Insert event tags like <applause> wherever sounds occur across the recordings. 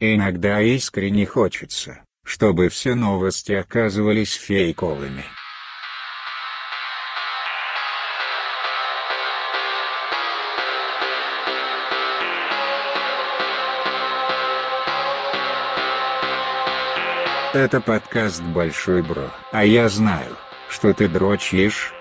Иногда искренне хочется, чтобы все новости оказывались фейковыми. Это подкаст «Большой Бро», а я знаю, что ты дрочишь.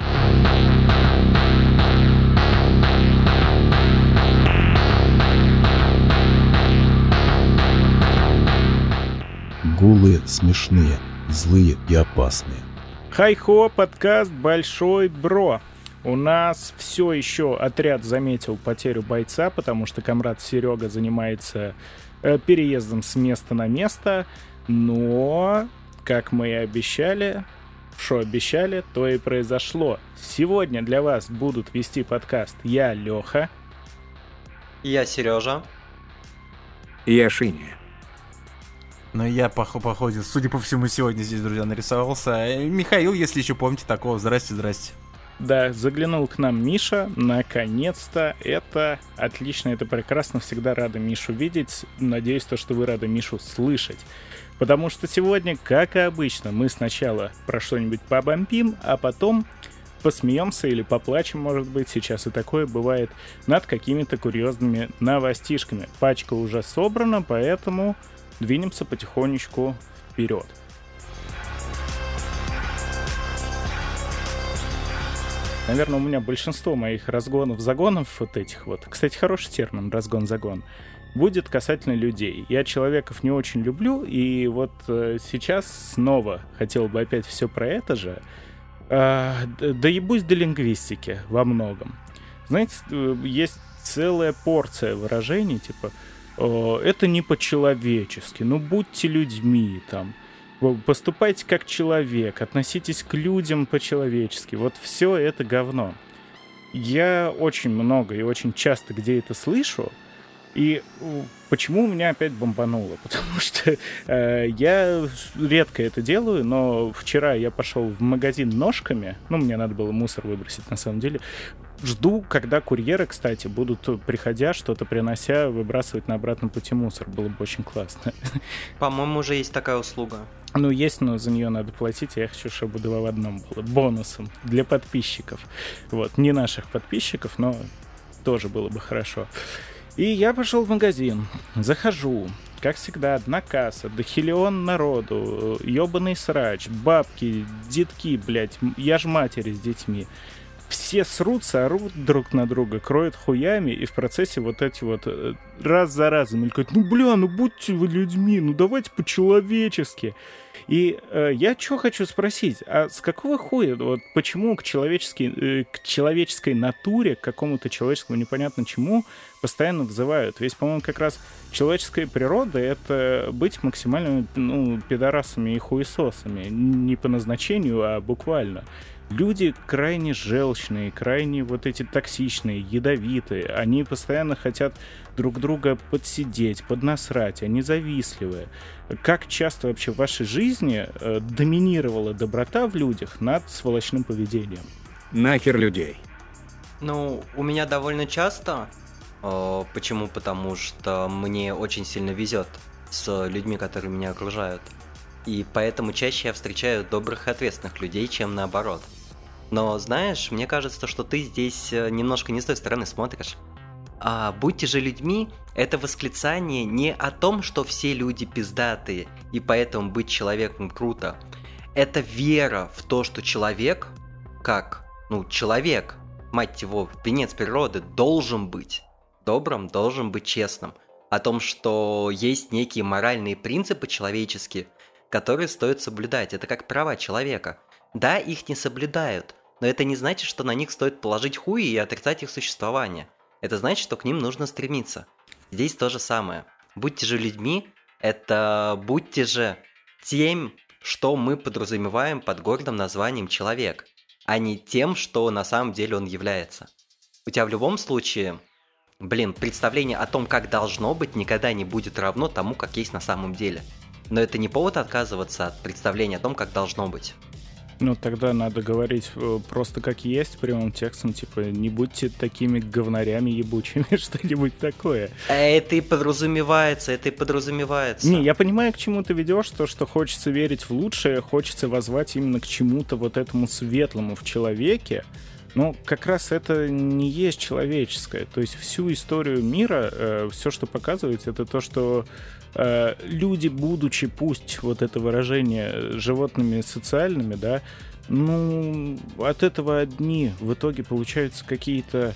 Гулы смешные, злые и опасные. Хай-хо, подкаст «Большой Бро». У нас все еще отряд заметил потерю бойца, потому что комрад Серега занимается э, переездом с места на место. Но, как мы и обещали, что обещали, то и произошло. Сегодня для вас будут вести подкаст я, Леха. Я Сережа. Я Шиня. Но я, по, по ходу, судя по всему, сегодня здесь, друзья, нарисовался. Э, Михаил, если еще помните такого, здрасте, здрасте. Да, заглянул к нам Миша, наконец-то. Это отлично, это прекрасно, всегда рада Мишу видеть. Надеюсь, то, что вы рады Мишу слышать. Потому что сегодня, как и обычно, мы сначала про что-нибудь побомбим, а потом посмеемся или поплачем, может быть, сейчас и такое бывает, над какими-то курьезными новостишками. Пачка уже собрана, поэтому двинемся потихонечку вперед. Наверное, у меня большинство моих разгонов-загонов вот этих вот. Кстати, хороший термин разгон-загон будет касательно людей. Я человеков не очень люблю, и вот э, сейчас снова хотел бы опять все про это же. Э, да ебусь до лингвистики во многом. Знаете, э, есть целая порция выражений, типа это не по-человечески, ну будьте людьми там, поступайте как человек, относитесь к людям по-человечески. Вот все это говно. Я очень много и очень часто где это слышу, и почему у меня опять бомбануло? <laughs> Потому что э, я редко это делаю, но вчера я пошел в магазин ножками, ну, мне надо было мусор выбросить на самом деле, Жду, когда курьеры, кстати, будут, приходя, что-то принося, выбрасывать на обратном пути мусор. Было бы очень классно. <laughs> По-моему, уже есть такая услуга. Ну, есть, но за нее надо платить. Я хочу, чтобы два в одном было. Бонусом для подписчиков. Вот, не наших подписчиков, но тоже было бы хорошо. И я пошел в магазин. Захожу. Как всегда, одна касса, дохилион народу, ебаный срач, бабки, детки, блядь, я ж матери с детьми все срутся, орут друг на друга, кроют хуями, и в процессе вот эти вот э, раз за разом мелькают, ну бля, ну будьте вы людьми, ну давайте по-человечески. И э, я что хочу спросить, а с какого хуя, вот почему к, человеческой, э, к человеческой натуре, к какому-то человеческому непонятно чему постоянно взывают? Ведь, по-моему, как раз человеческая природа — это быть максимально ну, пидорасами и хуесосами. Не по назначению, а буквально люди крайне желчные, крайне вот эти токсичные, ядовитые. Они постоянно хотят друг друга подсидеть, поднасрать, они завистливые. Как часто вообще в вашей жизни э, доминировала доброта в людях над сволочным поведением? Нахер людей. Ну, у меня довольно часто. Э, почему? Потому что мне очень сильно везет с людьми, которые меня окружают. И поэтому чаще я встречаю добрых и ответственных людей, чем наоборот. Но знаешь, мне кажется, что ты здесь э, немножко не с той стороны смотришь. А «Будьте же людьми» — это восклицание не о том, что все люди пиздатые, и поэтому быть человеком круто. Это вера в то, что человек, как, ну, человек, мать его, венец природы, должен быть добрым, должен быть честным. О том, что есть некие моральные принципы человеческие, которые стоит соблюдать. Это как права человека. Да, их не соблюдают, но это не значит, что на них стоит положить хуй и отрицать их существование. Это значит, что к ним нужно стремиться. Здесь то же самое. Будьте же людьми, это будьте же тем, что мы подразумеваем под гордым названием человек, а не тем, что на самом деле он является. У тебя в любом случае, блин, представление о том, как должно быть, никогда не будет равно тому, как есть на самом деле. Но это не повод отказываться от представления о том, как должно быть. Ну, тогда надо говорить э, просто как есть, прямым текстом, типа, не будьте такими говнарями ебучими, <laughs> что-нибудь такое. Это и подразумевается, это и подразумевается. Не, я понимаю, к чему ты ведешь, то, что хочется верить в лучшее, хочется возвать именно к чему-то вот этому светлому в человеке, но как раз это не есть человеческое. То есть всю историю мира, э, все, что показывает, это то, что э, люди, будучи, пусть вот это выражение, животными социальными, да, ну, от этого одни в итоге получаются какие-то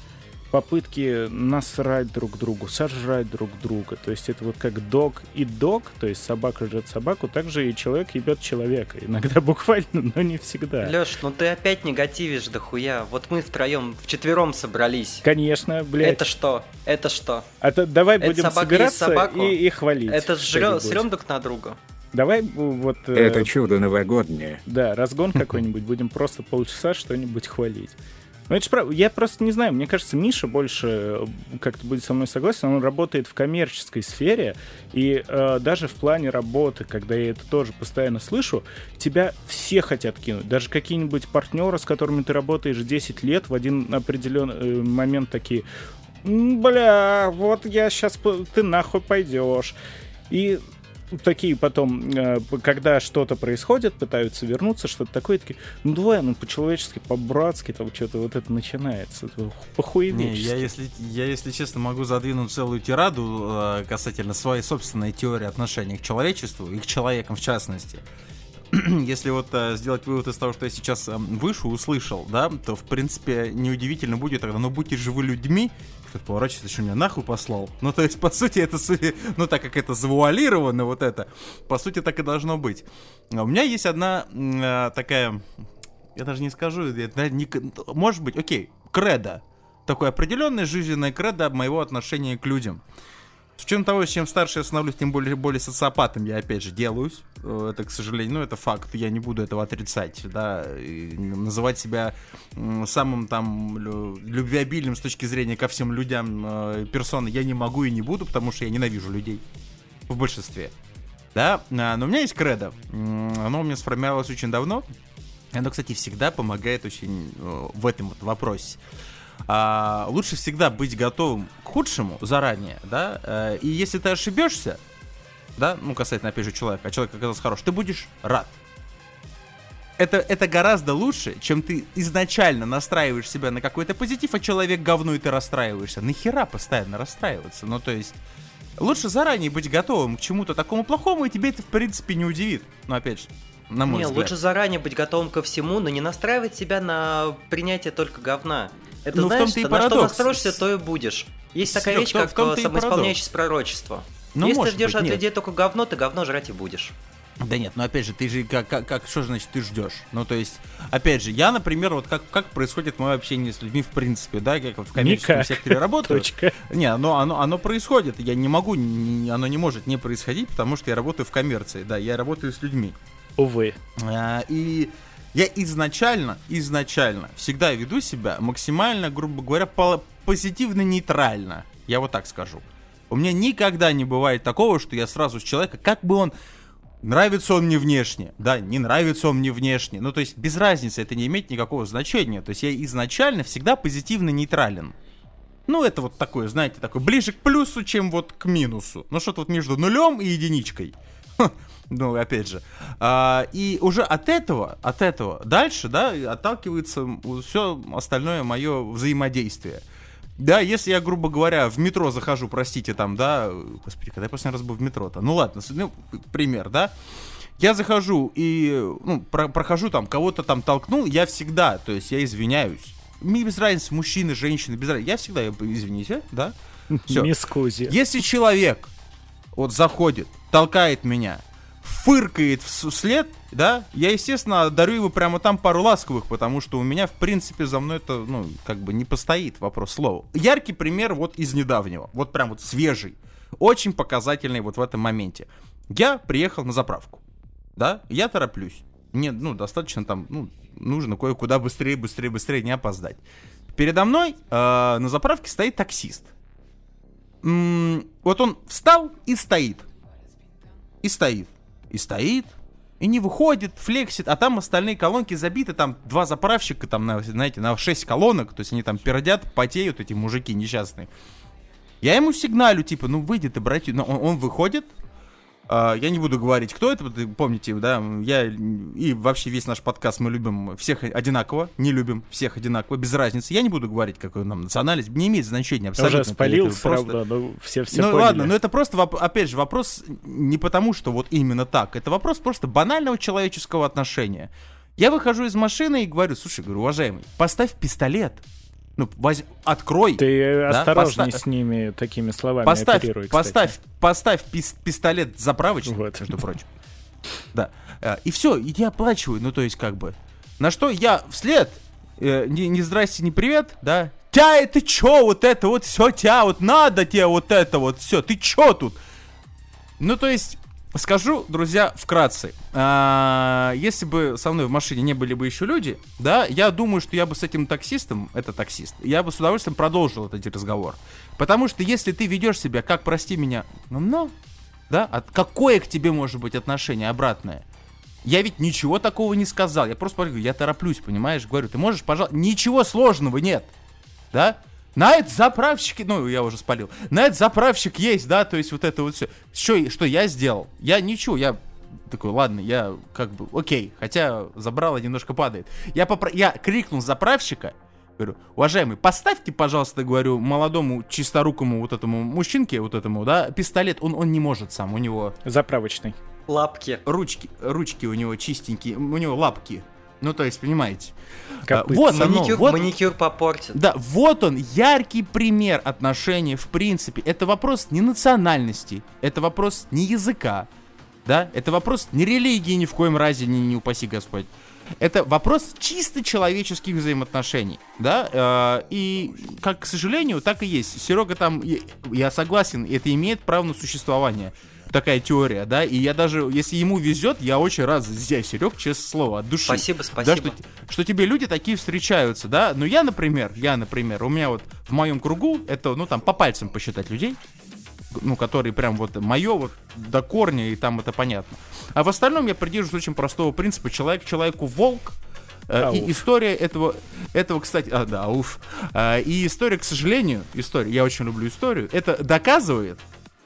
попытки насрать друг другу, сожрать друг друга. То есть это вот как дог и дог, то есть собака жрет собаку, также и человек ебет человека. Иногда <laughs> буквально, но не всегда. Леш, ну ты опять негативишь дохуя. Вот мы втроем, вчетвером собрались. Конечно, блядь. Это что? Это что? А то давай Это будем собираться и, и хвалить. Это срем друг на друга. Давай вот... э, Это чудо новогоднее. Да, разгон <laughs> какой-нибудь, будем просто полчаса что-нибудь хвалить. Ну, это ж правда. Я просто не знаю, мне кажется, Миша больше э, как-то будет со мной согласен. Он работает в коммерческой сфере, и э, даже в плане работы, когда я это тоже постоянно слышу, тебя все хотят кинуть. Даже какие-нибудь партнеры, с которыми ты работаешь 10 лет, в один определенный э, момент такие, «М, бля, вот я сейчас, ты нахуй пойдешь. И такие потом, э, когда что-то происходит, пытаются вернуться, что-то такое, такие, ну давай, ну по-человечески, по-братски, там что-то вот это начинается. Похуевечески. я если, я, если честно, могу задвинуть целую тираду э, касательно своей собственной теории отношения к человечеству и к человекам в частности. <clears throat> Если вот э, сделать вывод из того, что я сейчас э, выше услышал, да, то в принципе неудивительно будет тогда, ну будьте же вы людьми, кто-то поворачивается, что меня нахуй послал. Ну, то есть, по сути, это, ну, так как это завуалировано, вот это, по сути, так и должно быть. А У меня есть одна э, такая, я даже не скажу, это не может быть, окей, кредо. Такое определенное жизненное кредо моего отношения к людям. С учетом того, чем старше я становлюсь, тем более, более социопатом я, опять же, делаюсь. Э, Это, к сожалению, ну, это факт, я не буду этого отрицать, да, и называть себя самым там лю- любвеобильным с точки зрения ко всем людям э, персоной я не могу и не буду, потому что я ненавижу людей в большинстве. Да, а, но у меня есть кредо. Оно у меня сформировалось очень давно. Оно, кстати, всегда помогает очень э, в этом вот вопросе. А, лучше всегда быть готовым к худшему заранее, да, э, и если ты ошибешься, да, ну, касательно, опять же, человека, а человек оказался хорош, ты будешь рад. Это, это гораздо лучше, чем ты изначально настраиваешь себя на какой-то позитив, а человек говно, и ты расстраиваешься. Нахера постоянно расстраиваться? Ну, то есть, лучше заранее быть готовым к чему-то такому плохому, и тебе это, в принципе, не удивит. Но, опять же, на мой Не, взгляд. лучше заранее быть готовым ко всему, но не настраивать себя на принятие только говна. Это Ну, в знаешь, том-то и что на что настроишься, то и будешь. Есть такая Серёг, вещь, как самоисполняющееся пророчество. Ну, Если ты ждешь быть, от нет. людей только говно, ты говно жрать и будешь. Да нет, ну опять же, ты же как, как, как что же значит ты ждешь? Ну то есть, опять же, я, например, вот как, как происходит мое общение с людьми в принципе, да, как в коммерческом Никак. секторе <laughs> работаю. Точка. Не, оно, оно, оно происходит. Я не могу, не- оно не может не происходить, потому что я работаю в коммерции, да, я работаю с людьми. Увы. А, И я изначально, изначально всегда веду себя максимально, грубо говоря, по- позитивно-нейтрально. Я вот так скажу. У меня никогда не бывает такого, что я сразу с человека, как бы он Нравится он мне внешне, да, не нравится он мне внешне. Ну, то есть, без разницы, это не имеет никакого значения. То есть, я изначально всегда позитивно-нейтрален. Ну, это вот такое, знаете, такое, ближе к плюсу, чем вот к минусу. Ну, что-то вот между нулем и единичкой. <laughs> Ну, опять же. А, и уже от этого, от этого дальше, да, отталкивается все остальное мое взаимодействие. Да, если я, грубо говоря, в метро захожу, простите, там, да, господи, когда я последний раз был в метро-то? Ну ладно, ну, пример, да. Я захожу и, ну, про- прохожу там, кого-то там толкнул, я всегда, то есть я извиняюсь. Мне без разницы, мужчины, женщины, без разницы. Я всегда, извините, да. <laughs> Все. Если человек вот заходит, толкает меня, фыркает вс- вслед, да, я, естественно, дарю его прямо там пару ласковых, потому что у меня, в принципе, за мной это, ну, как бы не постоит вопрос слова. Яркий пример вот из недавнего, вот прям вот свежий, очень показательный вот в этом моменте. Я приехал на заправку, да, я тороплюсь. Мне, ну, достаточно там, ну, нужно кое-куда быстрее, быстрее, быстрее не опоздать. Передо мной э, на заправке стоит таксист. Вот он встал и стоит. И стоит. И стоит. И не выходит, флексит, а там остальные колонки забиты, там два заправщика, там, на, знаете, на 6 колонок, то есть они там пердят, потеют, эти мужики несчастные. Я ему сигналю, типа, ну выйди ты, братья. Но он, он выходит, я не буду говорить, кто это, помните, да, я и вообще весь наш подкаст мы любим всех одинаково, не любим всех одинаково, без разницы. Я не буду говорить, какой нам национальность, не имеет значения абсолютно. Уже спалил просто... равно, ну все, все Ну поняли. ладно, но это просто, опять же, вопрос не потому, что вот именно так, это вопрос просто банального человеческого отношения. Я выхожу из машины и говорю, слушай, говорю, уважаемый, поставь пистолет, ну, воз... открой. Ты да, осторожней поставь, с ними такими словами поставь, оперируй, поставь, поставь пис- пистолет заправочный, вот. между прочим. Да. Э, и все, и я оплачиваю, ну то есть как бы. На что я вслед, э, не, не здрасте, не привет, да. Тя, это чё, вот это вот все, тя, вот надо тебе вот это вот все, ты чё тут? Ну то есть Скажу, друзья, вкратце. А, если бы со мной в машине не были бы еще люди, да, я думаю, что я бы с этим таксистом, это таксист, я бы с удовольствием продолжил этот разговор. Потому что если ты ведешь себя, как, прости меня, ну, ну, да, от, какое к тебе может быть отношение обратное? Я ведь ничего такого не сказал. Я просто говорю, я тороплюсь, понимаешь? Говорю, ты можешь, пожалуйста, ничего сложного нет. Да? На это заправщик, ну, я уже спалил. На это заправщик есть, да, то есть вот это вот все. Что, что я сделал? Я ничего, я такой, ладно, я как бы, окей, хотя забрало немножко падает. Я, попро... я крикнул заправщика, говорю, уважаемый, поставьте, пожалуйста, говорю, молодому чисторукому вот этому мужчинке, вот этому, да, пистолет, он, он не может сам, у него... Заправочный. Лапки. Ручки, ручки у него чистенькие, у него лапки. Ну, то есть, понимаете. Копыт. Вот маникюр, оно, вот, маникюр попортит. Да, вот он, яркий пример отношения, в принципе. Это вопрос не национальности, это вопрос не языка, да, это вопрос не религии ни в коем разе, не, не упаси Господь. Это вопрос чисто человеческих взаимоотношений, да, э, и, как, к сожалению, так и есть. Серега там, я согласен, это имеет право на существование такая теория, да, и я даже, если ему везет, я очень рад тебя, Серег, честное слово, от души. Спасибо, спасибо. Да, что, что тебе люди такие встречаются, да, но я, например, я, например, у меня вот в моем кругу, это, ну, там, по пальцам посчитать людей, ну, которые прям вот мое вот до корня, и там это понятно. А в остальном я придерживаюсь очень простого принципа, человек человеку волк, Ауф. И история этого, этого, кстати, а, да, уф. А, и история, к сожалению, история, я очень люблю историю, это доказывает,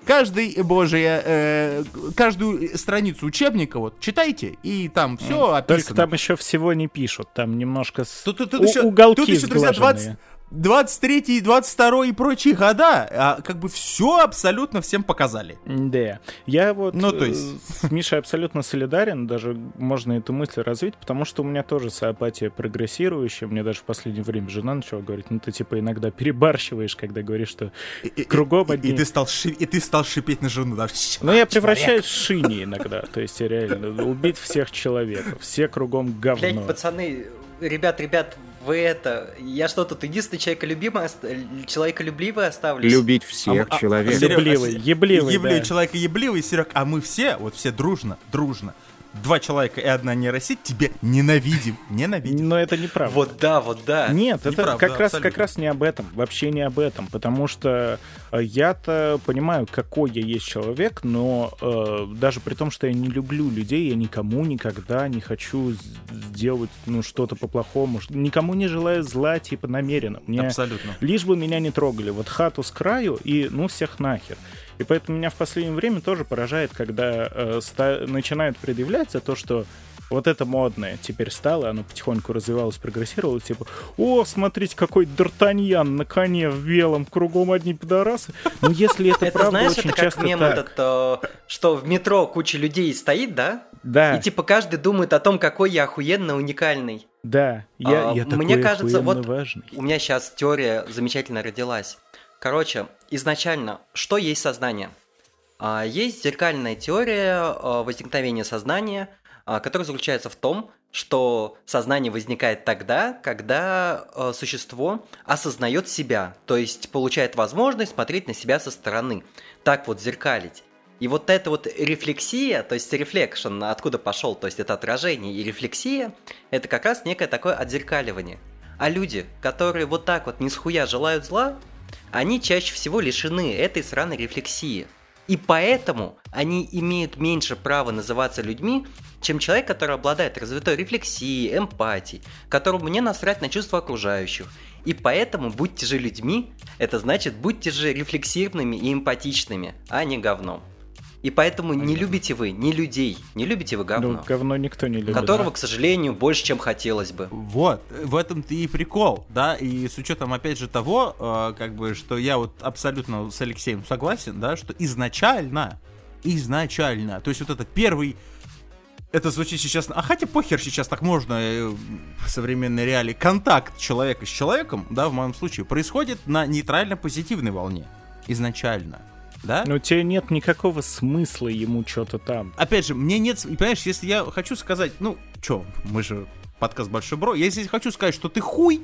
каждый, боже, э, каждую страницу учебника вот читайте, и там все описано. Только там еще всего не пишут, там немножко с... тут, тут, тут еще, уголки тут еще, друзья, 20, 23 и 22 и прочие года, а, как бы все абсолютно всем показали. Да. Я вот ну, то есть... Э, с Мишей абсолютно солидарен, даже можно эту мысль развить, потому что у меня тоже соапатия прогрессирующая. Мне даже в последнее время жена начала говорить, ну ты типа иногда перебарщиваешь, когда говоришь, что и, кругом одни... И, и, ты стал ши... и ты стал шипеть на жену, да? Ну я превращаюсь в шини иногда, то есть реально убить всех человеков, все кругом говно. Блять, пацаны, ребят, ребят, вы это... Я что тут единственный человеколюбимый, человеколюбивый оставлюсь? Любить всех а, человек. А, ебливый, ебливый, ебливый да. человека ебливый, Серег, а мы все, вот все дружно, дружно два человека и одна нейросеть тебе ненавидим. Ненавидим. Но это неправда. Вот да, вот да. Нет, это неправда, как, раз, как раз не об этом. Вообще не об этом. Потому что э, я-то понимаю, какой я есть человек, но э, даже при том, что я не люблю людей, я никому никогда не хочу сделать ну, что-то по-плохому. Никому не желаю зла, типа, намеренно. Мне Абсолютно. Лишь бы меня не трогали. Вот хату с краю и ну всех нахер. И поэтому меня в последнее время тоже поражает, когда э, ста- начинает предъявляться то, что вот это модное теперь стало, оно потихоньку развивалось, прогрессировало, типа, о, смотрите, какой Д'Артаньян на коне в белом, кругом одни пидорасы. Ну, если это правда, знаешь, очень это часто как мем так. этот, э, что в метро куча людей стоит, да? Да. И типа каждый думает о том, какой я охуенно уникальный. Да, я, а, я такой Мне кажется, вот важный. у меня сейчас теория замечательно родилась. Короче, изначально, что есть сознание? А, есть зеркальная теория а, возникновения сознания, а, которая заключается в том, что сознание возникает тогда, когда существо осознает себя, то есть получает возможность смотреть на себя со стороны, так вот зеркалить. И вот эта вот рефлексия, то есть reflection, откуда пошел, то есть это отражение и рефлексия, это как раз некое такое отзеркаливание. А люди, которые вот так вот не схуя желают зла, они чаще всего лишены этой сраной рефлексии. И поэтому они имеют меньше права называться людьми, чем человек, который обладает развитой рефлексией, эмпатией, которому не насрать на чувства окружающих. И поэтому будьте же людьми, это значит будьте же рефлексивными и эмпатичными, а не говном. И поэтому не любите вы ни людей, не любите вы говно. Ну, говно никто не любит. Которого, к сожалению, больше, чем хотелось бы. Вот, в этом-то и прикол, да, и с учетом, опять же, того, э, как бы, что я вот абсолютно с Алексеем согласен, да, что изначально, изначально, то есть вот это первый это звучит сейчас... А хотя похер сейчас так можно э, в современной реалии. Контакт человека с человеком, да, в моем случае, происходит на нейтрально-позитивной волне. Изначально. Да? Но у тебя нет никакого смысла ему что-то там. Опять же, мне нет... Понимаешь, если я хочу сказать... Ну, чё, мы же подкаст Большой Бро. Если я хочу сказать, что ты хуй,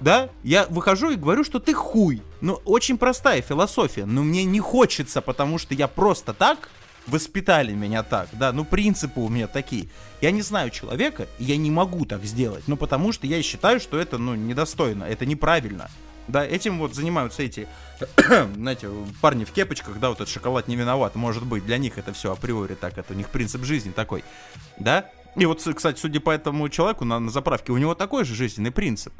да, я выхожу и говорю, что ты хуй. Ну, очень простая философия, но мне не хочется, потому что я просто так воспитали меня так, да, ну принципы у меня такие. Я не знаю человека, и я не могу так сделать, ну потому что я считаю, что это, ну, недостойно, это неправильно. Да, этим вот занимаются эти, <clears throat> знаете, парни в кепочках, да, вот этот шоколад не виноват, может быть, для них это все априори так, это у них принцип жизни такой, да. И вот, кстати, судя по этому человеку на, на заправке, у него такой же жизненный принцип.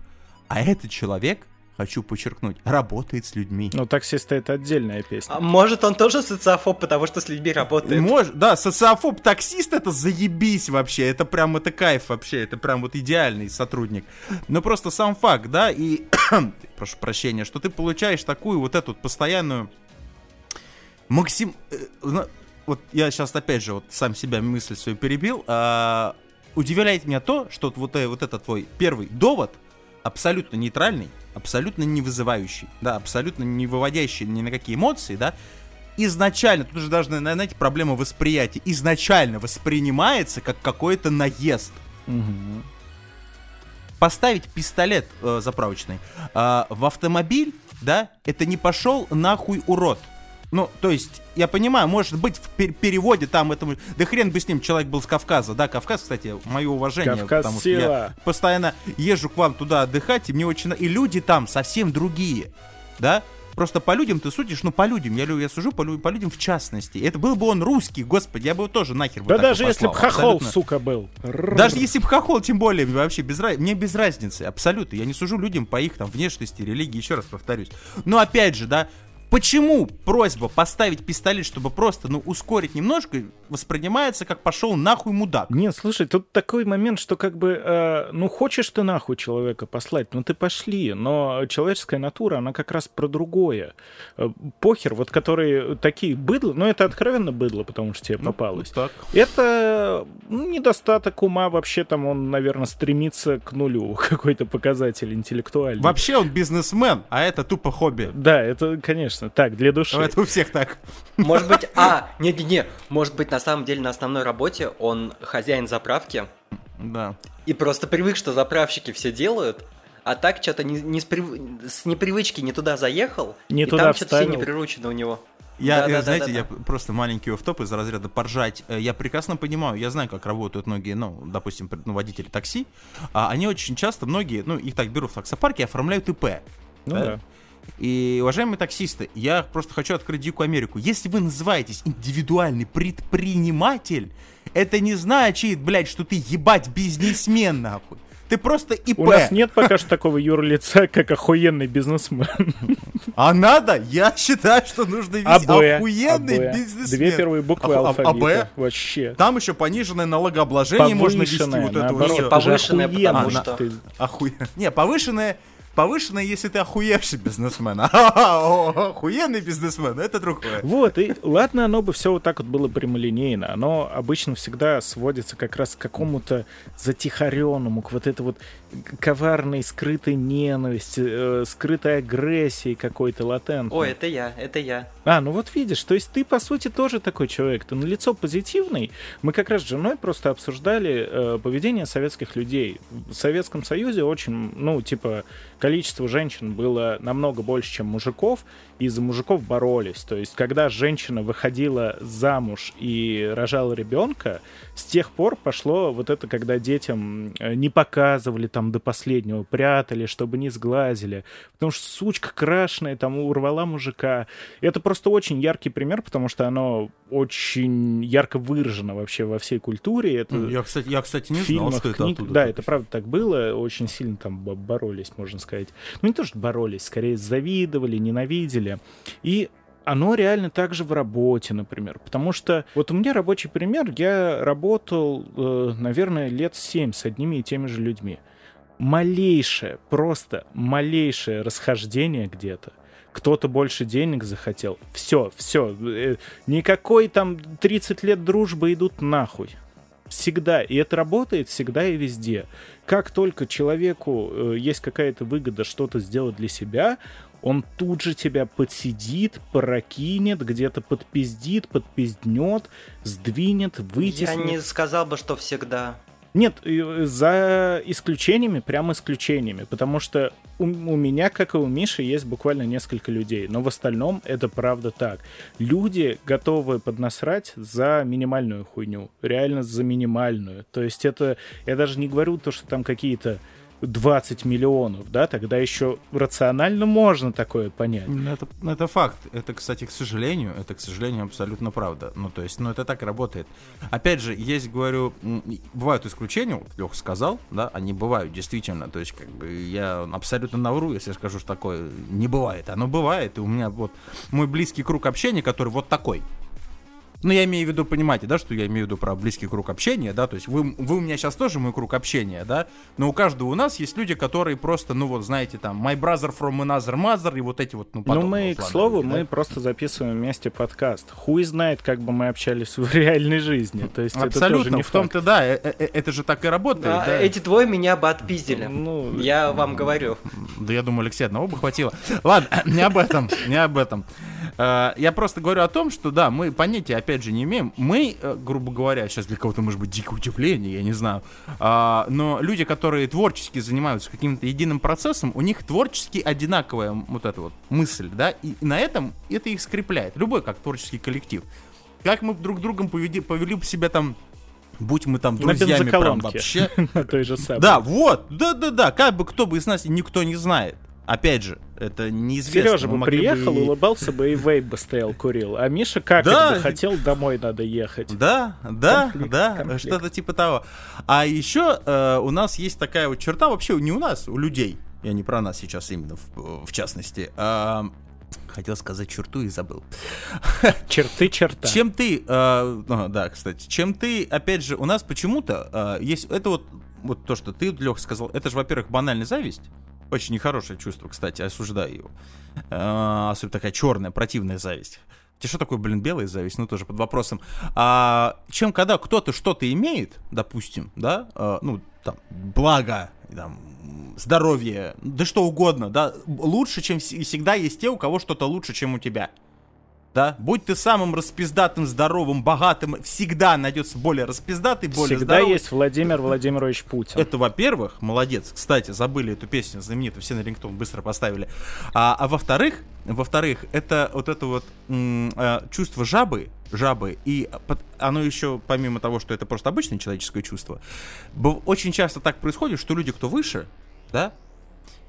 А этот человек хочу подчеркнуть, работает с людьми. Ну, таксиста это отдельная песня. А может, он тоже социофоб, потому что с людьми работает? Может, да, социофоб таксист это заебись вообще, это прям, это кайф вообще, это прям вот идеальный сотрудник. Но просто сам факт, да, и, <coughs> прошу прощения, что ты получаешь такую вот эту постоянную максим... Э, вот я сейчас опять же вот сам себя мысль свою перебил, а, удивляет меня то, что вот, вот этот твой первый довод абсолютно нейтральный, абсолютно не вызывающий, да, абсолютно не выводящий ни на какие эмоции, да, изначально, тут уже даже, знаете, проблема восприятия, изначально воспринимается как какой-то наезд. Угу. Поставить пистолет э, заправочный э, в автомобиль, да, это не пошел нахуй урод. Ну, то есть, я понимаю, может быть, в пер- переводе там этому... Да хрен бы с ним, человек был с Кавказа. Да, Кавказ, кстати, мое уважение. Кавказ потому сила. что я постоянно езжу к вам туда отдыхать, и мне очень... И люди там совсем другие, да? Просто по людям ты судишь, ну по людям, я, я сужу по, по людям в частности. Это был бы он русский, господи, я бы его тоже нахер бы Да так даже бы если бы хохол, абсолютно. сука, был. Даже если бы хохол, тем более, вообще без раз... мне без разницы, абсолютно. Я не сужу людям по их там внешности, религии, еще раз повторюсь. Но опять же, да, Почему просьба поставить пистолет, чтобы просто, ну, ускорить немножко, воспринимается как пошел нахуй мудак? Нет, слушай, тут такой момент, что как бы, э, ну, хочешь ты нахуй человека послать, ну, ты пошли, но человеческая натура, она как раз про другое. Э, Похер, вот которые такие быдло, ну, это откровенно быдло, потому что тебе попалось. Ну, так. Это ну, недостаток ума, вообще там он, наверное, стремится к нулю, <laughs> какой-то показатель интеллектуальный. Вообще он бизнесмен, а это тупо хобби. Да, это, конечно, так, для души. Ну, это у всех так. Может быть, <laughs> а, не-не-не, может быть, на самом деле на основной работе он хозяин заправки Да. и просто привык, что заправщики все делают, а так что-то не, не с, прив- с непривычки не туда заехал, Не и туда там что-то все не приручено у него. Я, Да, я, да, знаете, да, я да. просто маленький офф-топ из разряда поржать. Э, Я прекрасно понимаю, я знаю, как работают многие, ну, допустим, ну, водители такси. А они очень часто, многие, ну, их так берут в таксопарке и оформляют ИП. Ну да. да. И, уважаемые таксисты, я просто хочу открыть дикую Америку. Если вы называетесь индивидуальный предприниматель, это не значит, блядь, что ты ебать бизнесмен, нахуй. Ты просто ИП. У нас нет пока что такого юрлица, как охуенный бизнесмен. А надо? Я считаю, что нужно вести АБ. охуенный АБ. бизнесмен. Две первые буквы А- а- алфавита. АБ? Вообще. Там еще пониженное налогообложение можно вести Повышенное, вот это повышенное, охуенно, потому что- ты- Охуе- Не, повышенное, повышенное, если ты охуевший бизнесмен. <laughs> Охуенный бизнесмен, это другое. Вот, и ладно, оно бы все вот так вот было прямолинейно. Оно обычно всегда сводится как раз к какому-то затихаренному, к вот этой вот коварной, скрытой ненависти, э, скрытой агрессии какой-то латентной. Ой, это я, это я. А, ну вот видишь, то есть ты, по сути, тоже такой человек. Ты на лицо позитивный. Мы как раз с женой просто обсуждали э, поведение советских людей. В Советском Союзе очень, ну, типа, количество женщин было намного больше, чем мужиков, и за мужиков боролись. То есть, когда женщина выходила замуж и рожала ребенка, с тех пор пошло вот это, когда детям э, не показывали там до последнего, прятали, чтобы не сглазили. Потому что сучка крашеная там урвала мужика. Это просто очень яркий пример, потому что оно очень ярко выражено вообще во всей культуре. Это Я, кстати, я, кстати, не фильмах, знал, что это книг. оттуда. Да, это правда так было. Очень сильно там бо- боролись, можно сказать. Ну, не то, что боролись, скорее завидовали, ненавидели. И оно реально также в работе, например. Потому что вот у меня рабочий пример. Я работал, э, наверное, лет семь с одними и теми же людьми. Малейшее, просто малейшее расхождение где-то. Кто-то больше денег захотел. Все, все. Никакой там 30 лет дружбы идут нахуй. Всегда. И это работает всегда и везде. Как только человеку э, есть какая-то выгода что-то сделать для себя, он тут же тебя подсидит, прокинет, где-то подпиздит, подпизднет, сдвинет, Я вытеснит. не сказал бы, что всегда. Нет, э, за исключениями, прям исключениями, потому что у, у меня, как и у Миши, есть буквально несколько людей, но в остальном это правда так. Люди готовы поднасрать за минимальную хуйню, реально за минимальную. То есть это, я даже не говорю то, что там какие-то 20 миллионов, да, тогда еще рационально можно такое понять. Ну, Это, ну, это факт. Это, кстати, к сожалению, это, к сожалению, абсолютно правда. Ну, то есть, ну, это так работает. Опять же, есть, говорю, бывают исключения, вот Леха сказал, да, они бывают, действительно. То есть, как бы, я абсолютно навру, если скажу, что такое не бывает. Оно бывает, и у меня вот мой близкий круг общения, который вот такой. Ну, я имею в виду, понимаете, да, что я имею в виду про близкий круг общения, да, то есть вы, вы у меня сейчас тоже мой круг общения, да, но у каждого у нас есть люди, которые просто, ну вот, знаете, там, my brother from another mother и вот эти вот, ну, Ну, мы, к слову, люди, да. мы просто записываем вместе подкаст. Хуй знает, как бы мы общались в <laughs> реальной жизни. То есть это тоже Абсолютно, не в том-то, да, э- э- это же так и работает, А, да. Эти двое меня бы отпиздили. Ну, Я вам говорю. Да я думаю, Алексей одного бы хватило. Ладно, <coughs> не об этом, не об этом. Э, Я просто говорю о том, что да, мы понятия, опять же, не имеем. Мы, э, грубо говоря, сейчас для кого-то может быть дикое удивление, я не знаю, а, но люди, которые творчески занимаются каким-то единым процессом, у них творчески одинаковая вот эта вот мысль, да, и на этом это их скрепляет. Любой как творческий коллектив. Как мы друг другом поведи, повели бы себя там, будь мы там друзьями прям вообще, <laughs> на той же самой. да, вот, да-да-да, как бы кто бы из нас, никто не знает. Опять же, это неизвестно. Сережа бы приехал, и- улыбался бы и вейп бы стоял, курил. А Миша как Да. бы хотел, домой надо ехать. Да, да, Конфликт, да, что-то типа того. А еще э, у нас есть такая вот черта, вообще не у нас, у людей. Я не про нас сейчас именно в, в частности. А, хотел сказать черту и забыл. <laughs> Черты черта. Чем ты, э, а, да, кстати, чем ты, опять же, у нас почему-то э, есть, это вот, вот то, что ты, Лех, сказал, это же, во-первых, банальная зависть, очень нехорошее чувство, кстати, осуждаю его, Э, особенно такая черная, противная зависть. Тебе что такое, блин, белая зависть? Ну, тоже под вопросом. А, чем когда кто-то что-то имеет, допустим, да, э, ну, там, благо, там, здоровье, да что угодно, да, лучше, чем вс- всегда есть те, у кого что-то лучше, чем у тебя. Да, будь ты самым распиздатым, здоровым, богатым, всегда найдется более распиздатый, более Всегда здоровый. есть Владимир Владимирович Путин. Это, во-первых, молодец. Кстати, забыли эту песню знаменитую, все на рингтон быстро поставили. А, а во-вторых, во-вторых, это вот это вот э, чувство жабы, жабы, и оно еще, помимо того, что это просто обычное человеческое чувство, очень часто так происходит, что люди, кто выше, да,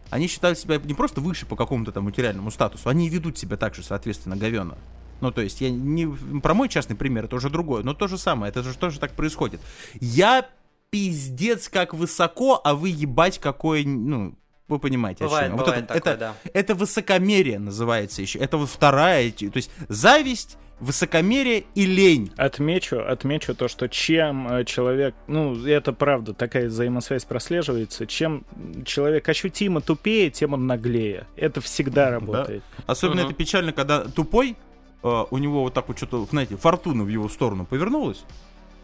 они считают себя не просто выше по какому-то там материальному статусу, они ведут себя так же, соответственно, говенно. Ну, то есть, я не про мой частный пример, это уже другое, но то же самое, это же тоже так происходит. Я пиздец как высоко, а вы ебать какое, ну, вы понимаете, о Бывает, чем я. Вот бывает это, такое, это, да. это высокомерие называется еще. Это вот вторая, то есть зависть, высокомерие и лень. Отмечу, отмечу то, что чем э, человек, ну, это правда, такая взаимосвязь прослеживается, чем человек ощутимо тупее, тем он наглее. Это всегда работает. Особенно Мгм. это печально, когда тупой, э, у него вот так вот что-то, знаете, фортуна в его сторону повернулась,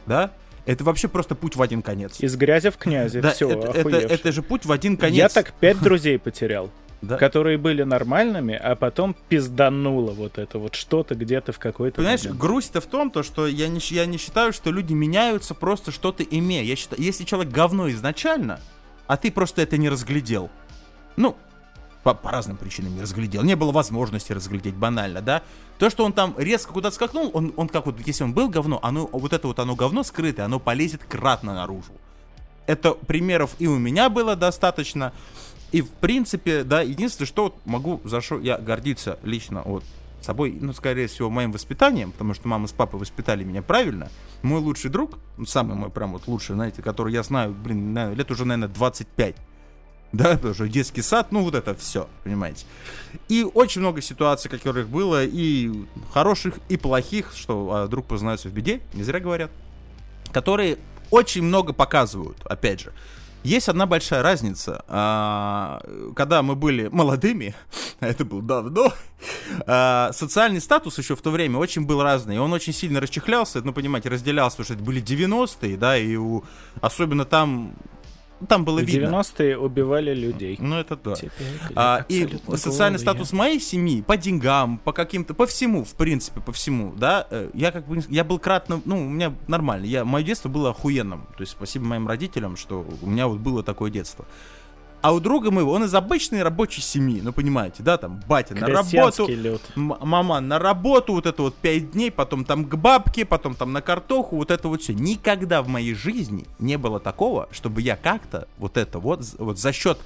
да? Это вообще просто путь в один конец. Из грязи в князи, Да, все, это, это, это же путь в один конец. Я так пять <laughs> друзей потерял, Да. которые были нормальными, а потом пиздануло вот это вот что-то где-то в какой-то Понимаешь, момент. грусть-то в том, то, что я не, я не считаю, что люди меняются просто что-то имея. Я считаю, если человек говно изначально, а ты просто это не разглядел, ну, по, по разным причинам не разглядел. Не было возможности разглядеть банально, да. То, что он там резко куда-то скакнул, он, он как вот, если он был говно, оно, вот это вот оно говно скрытое, оно полезет кратно наружу. Это примеров и у меня было достаточно. И в принципе, да, единственное, что могу за что я гордиться лично вот собой, ну, скорее всего, моим воспитанием, потому что мама с папой воспитали меня правильно. Мой лучший друг, самый мой прям вот лучший, знаете, который я знаю, блин, лет уже, наверное, 25 да, тоже детский сад, ну вот это все, понимаете. И очень много ситуаций, которых было, и хороших, и плохих, что а, друг познается в беде, не зря говорят, которые очень много показывают, опять же. Есть одна большая разница. А, когда мы были молодыми, <laughs> а это было давно, а, социальный статус еще в то время очень был разный. Он очень сильно расчехлялся, ну, понимаете, разделялся, потому что это были 90-е, да, и у, особенно там там было в видно. 90-е убивали людей. Ну, это да. А, и социальный статус моей семьи по деньгам, по каким-то, по всему, в принципе, по всему, да, э, я как бы, я был кратно, ну, у меня нормально, я, мое детство было охуенным, то есть спасибо моим родителям, что у меня вот было такое детство. А у друга моего, он из обычной рабочей семьи, ну понимаете, да, там батя на работу, люд. мама на работу, вот это вот пять дней, потом там к бабке, потом там на картоху, вот это вот все. Никогда в моей жизни не было такого, чтобы я как-то вот это вот, вот за счет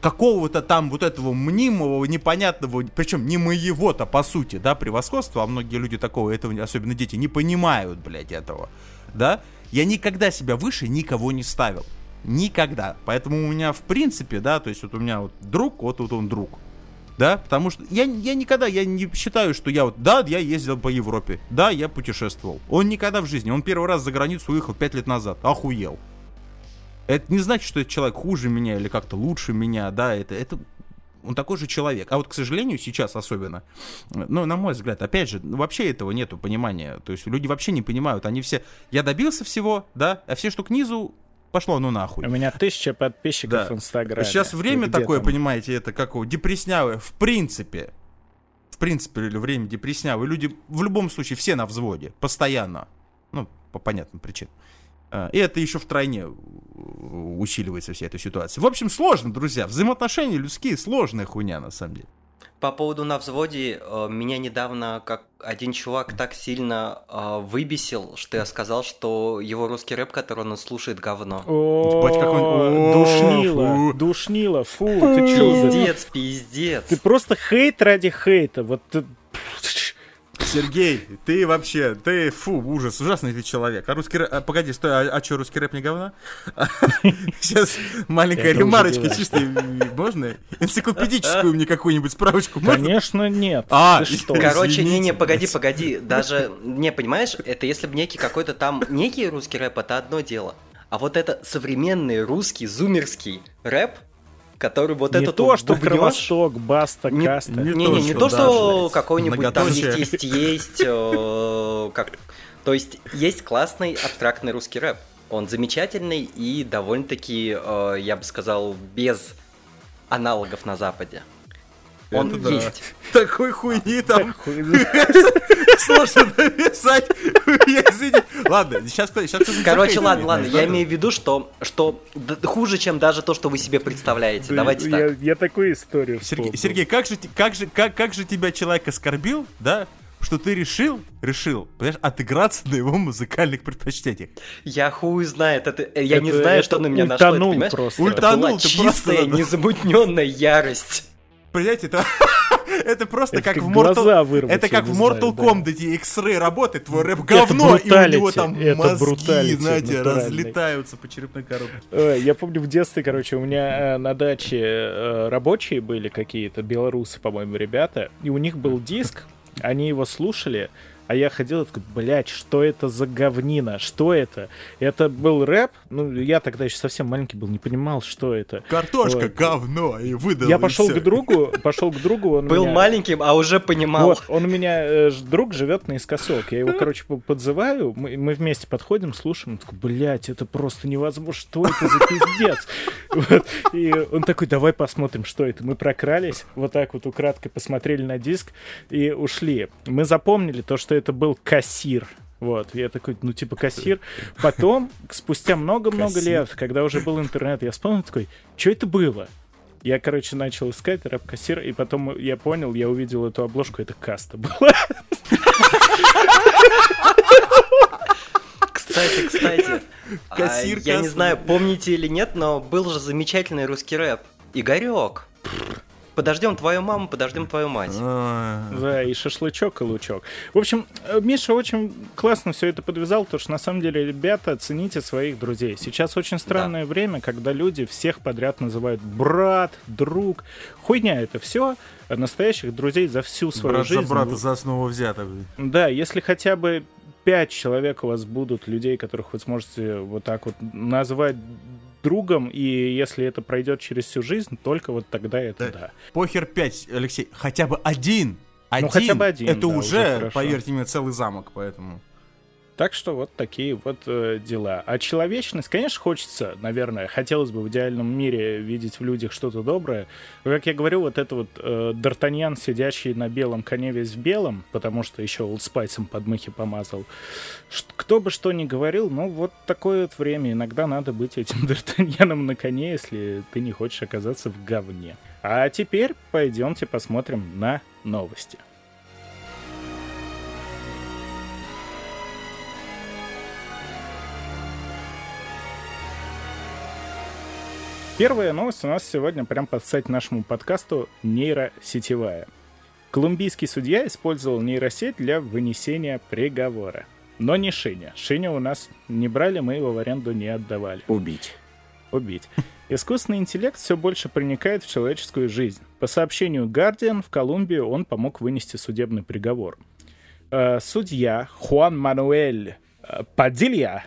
какого-то там вот этого мнимого, непонятного, причем не моего-то, по сути, да, превосходства, а многие люди такого, этого, особенно дети, не понимают, блядь, этого, да, я никогда себя выше никого не ставил. Никогда. Поэтому у меня в принципе, да, то есть вот у меня вот друг, вот вот он друг. Да, потому что я, я никогда, я не считаю, что я вот, да, я ездил по Европе, да, я путешествовал. Он никогда в жизни, он первый раз за границу уехал 5 лет назад, охуел. Это не значит, что этот человек хуже меня или как-то лучше меня, да, это, это он такой же человек. А вот, к сожалению, сейчас особенно, ну, на мой взгляд, опять же, вообще этого нету понимания. То есть люди вообще не понимают. Они все, я добился всего, да, а все, что к низу, пошло ну нахуй. У меня тысяча подписчиков да. в Инстаграме. Сейчас время такое, там? понимаете, это как у депреснявое, в принципе. В принципе, время депреснявое. Люди в любом случае все на взводе, постоянно. Ну, по понятным причинам. А, и это еще втройне усиливается вся эта ситуация. В общем, сложно, друзья. Взаимоотношения людские сложная хуйня, на самом деле. По поводу на взводе, э, меня недавно как один чувак так сильно э, выбесил, что я сказал, что его русский рэп, который он слушает, говно. Душнило, душнило, фу, ты чё? Пиздец, пиздец. Ты просто хейт ради хейта, вот Сергей, ты вообще, ты, фу, ужас, ужасный ты человек. А русский рэп, а, погоди, стой, а, а что, русский рэп не говна? <laughs> Сейчас маленькая ремарочка, чисто, можно? Энциклопедическую мне какую-нибудь справочку Конечно, нет. А, что? Короче, не-не, погоди, погоди, даже, не, понимаешь, это если бы некий какой-то там, некий русский рэп, это одно дело. А вот это современный русский зумерский рэп, который вот не этот то, что Кровосток, Баста, не, Каста. Не, не, не, не то, что какой-нибудь там есть, есть, есть, э, как, то есть есть классный абстрактный русский рэп. Он замечательный и довольно-таки, э, я бы сказал, без аналогов на Западе. Он Это есть. Да. Такой хуйни там. <laughs> Сложно написать. Извини. Ладно, сейчас сейчас Короче, ладно, ладно. Я имею в виду, что что хуже, чем даже то, что вы себе представляете. Давайте так. Я такую историю. Сергей, как же как же как как же тебя человек оскорбил, да? что ты решил, решил, понимаешь, отыграться на его музыкальных предпочтениях. Я хуй знает, это, я это, не знаю, это что на меня нашло, это, понимаешь? Просто. Ультанул, это была чистая, просто... незамутненная ярость. Понимаете, это, <laughs> это просто это как, как в Mortal... Это как в Mortal Kombat да. X-Ray работает, твой рэп говно, и у него там мозги, знаете, разлетаются по черепной коробке. Я помню в детстве, короче, у меня э, на даче э, рабочие были какие-то, белорусы, по-моему, ребята, и у них был диск, они его слушали, а я ходил и такой, блядь, что это за говнина? Что это? Это был рэп? Ну, я тогда еще совсем маленький был, не понимал, что это. Картошка, вот. говно, и выдал. Я пошел к другу, пошел к другу, он Был меня... маленьким, а уже понимал. Вот, он у меня, э, друг живет наискосок, я его, короче, подзываю, мы, мы вместе подходим, слушаем, он такой, блядь, это просто невозможно, что это за пиздец? <laughs> Вот. И он такой, давай посмотрим, что это. Мы прокрались, вот так вот украдкой посмотрели на диск и ушли. Мы запомнили то, что это был кассир. Вот, я такой, ну, типа, кассир. Потом, спустя много-много лет, когда уже был интернет, я вспомнил такой, что это было? Я, короче, начал искать рэп-кассир, и потом я понял, я увидел эту обложку, это каста была. Кстати, кстати, а, Кассир я не знаю, помните или нет, но был же замечательный русский рэп. Игорек. Подождем твою маму, подождем твою мать. А, Да, и шашлычок, и лучок. В общем, э, Миша очень классно все это подвязал, потому что на самом деле, ребята, цените своих друзей. Сейчас очень странное время, когда люди всех подряд называют брат, друг. Хуйня это все. Настоящих друзей за всю свою Брат за жизнь. брата за основу взято. Да, если хотя бы пять человек у вас будут людей, которых вы сможете вот так вот назвать другом, и если это пройдет через всю жизнь, только вот тогда это Да. да. Похер 5, Алексей, хотя бы один. Один, Ну, хотя бы один, это да, уже уже, хорошо. поверьте мне, целый замок, поэтому... Так что вот такие вот э, дела. А человечность, конечно, хочется, наверное, хотелось бы в идеальном мире видеть в людях что-то доброе. Но, как я говорю, вот это вот э, Д'Артаньян, сидящий на белом коне весь в белом, потому что еще олдспайсом подмыхи помазал. Ш- кто бы что ни говорил, ну вот такое вот время. Иногда надо быть этим <laughs> Д'Артаньяном на коне, если ты не хочешь оказаться в говне. А теперь пойдемте посмотрим на новости. Первая новость у нас сегодня прям под стать нашему подкасту нейросетевая. Колумбийский судья использовал нейросеть для вынесения приговора. Но не Шиня. Шиня у нас не брали, мы его в аренду не отдавали. Убить. Убить. Искусственный интеллект все больше проникает в человеческую жизнь. По сообщению Guardian, в Колумбии он помог вынести судебный приговор. Э, Судья Хуан Мануэль э, Падилья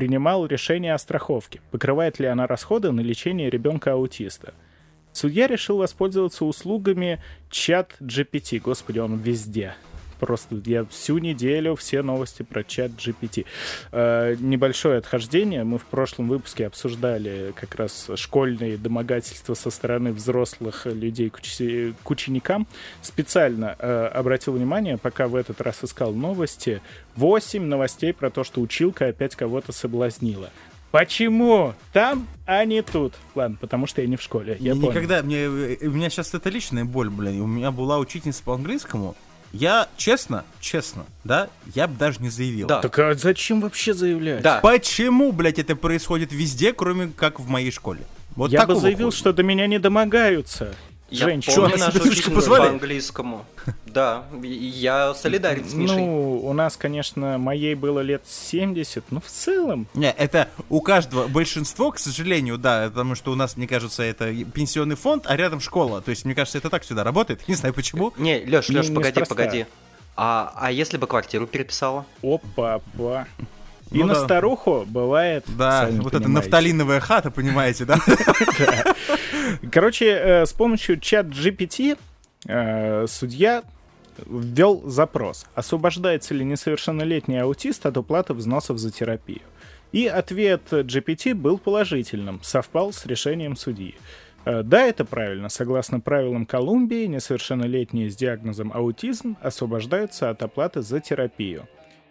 принимал решение о страховке, покрывает ли она расходы на лечение ребенка-аутиста. Судья решил воспользоваться услугами чат GPT. Господи, он везде. Просто я всю неделю все новости про чат GPT. Э, небольшое отхождение. Мы в прошлом выпуске обсуждали как раз школьные домогательства со стороны взрослых людей к, учи- к ученикам. Специально э, обратил внимание, пока в этот раз искал новости, 8 новостей про то, что училка опять кого-то соблазнила. Почему там, а не тут? Ладно, потому что я не в школе. Я Мне понял. никогда, мне, э, у меня сейчас это личная боль, блин. У меня была учительница по английскому. Я, честно, честно, да, я бы даже не заявил. Да. Так а зачем вообще заявлять? Да. Почему, блядь, это происходит везде, кроме как в моей школе? Вот я бы заявил, хуя. что до меня не домогаются. Я помню нашу учительницу позвали? по английскому. Да, я солидарен с Мишей. Ну, у нас, конечно, моей было лет 70, но в целом... Не, это у каждого, большинство, к сожалению, да, потому что у нас, мне кажется, это пенсионный фонд, а рядом школа. То есть, мне кажется, это так всегда работает. <laughs> Не знаю почему. Не, Леш, Не- Леш, погоди, погоди. А, а если бы квартиру переписала? Опа-па. И Ну на да. старуху бывает... Да, вот это понимаете. нафталиновая хата, понимаете, да? <laughs> Короче, э, с помощью чат GPT э, судья ввел запрос, освобождается ли несовершеннолетний аутист от уплаты взносов за терапию. И ответ GPT был положительным, совпал с решением судьи. Э, Да, это правильно. Согласно правилам Колумбии, несовершеннолетние с диагнозом аутизм освобождаются от оплаты за терапию.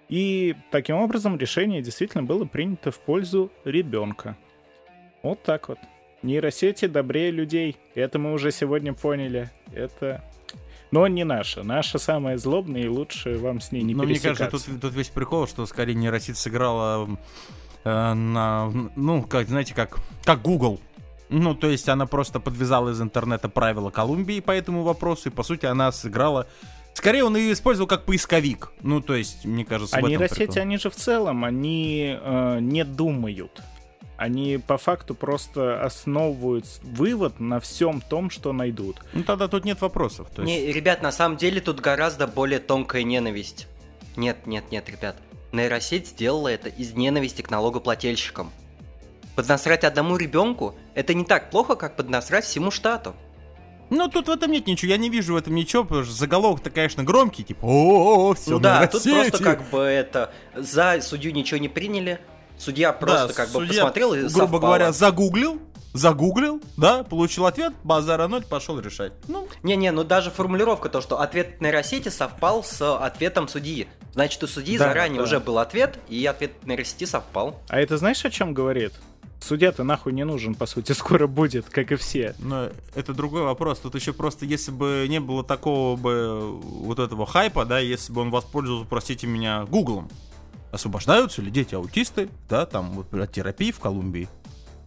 И таким образом решение действительно было принято в пользу ребенка. Вот так вот. Нейросети добрее людей. Это мы уже сегодня поняли. Это... Но не наша. Наша самая злобная и лучше вам с ней не Но мне кажется, тут, тут весь прикол, что скорее нейросеть сыграла э, на, ну, как, знаете, как, как Google. Ну, то есть она просто подвязала из интернета правила Колумбии по этому вопросу, и, по сути, она сыграла... Скорее, он ее использовал как поисковик. Ну, то есть, мне кажется, А в нейросети, прикол. они же в целом, они э, не думают. Они по факту просто основывают вывод на всем том, что найдут. Ну, тогда тут нет вопросов. То есть... Не, ребят, на самом деле тут гораздо более тонкая ненависть. Нет, нет, нет, ребят. Нейросеть сделала это из ненависти к налогоплательщикам. Поднасрать одному ребенку – это не так плохо, как поднасрать всему штату. Ну, тут в этом нет ничего, я не вижу в этом ничего, потому что заголовок-то, конечно, громкий, типа, о все ну да, тут просто как бы это... За судью ничего не приняли, судья просто как бы посмотрел и грубо совпало. говоря, загуглил, загуглил, да, получил ответ, базара ноль, пошел решать. Ну, Не-не, ну даже формулировка то, что ответ нейросети совпал с ответом судьи. Значит, у судьи Да, заранее да. уже был ответ, и ответ нейросети совпал. А это знаешь, о чем говорит? Судья-то нахуй не нужен, по сути, <laughs> скоро будет, как и все. Но это другой вопрос. Тут еще просто, если бы не было такого бы вот этого хайпа, да, если бы он воспользовался, простите меня, Гуглом. Освобождаются ли дети аутисты, да, там вот от терапии в Колумбии?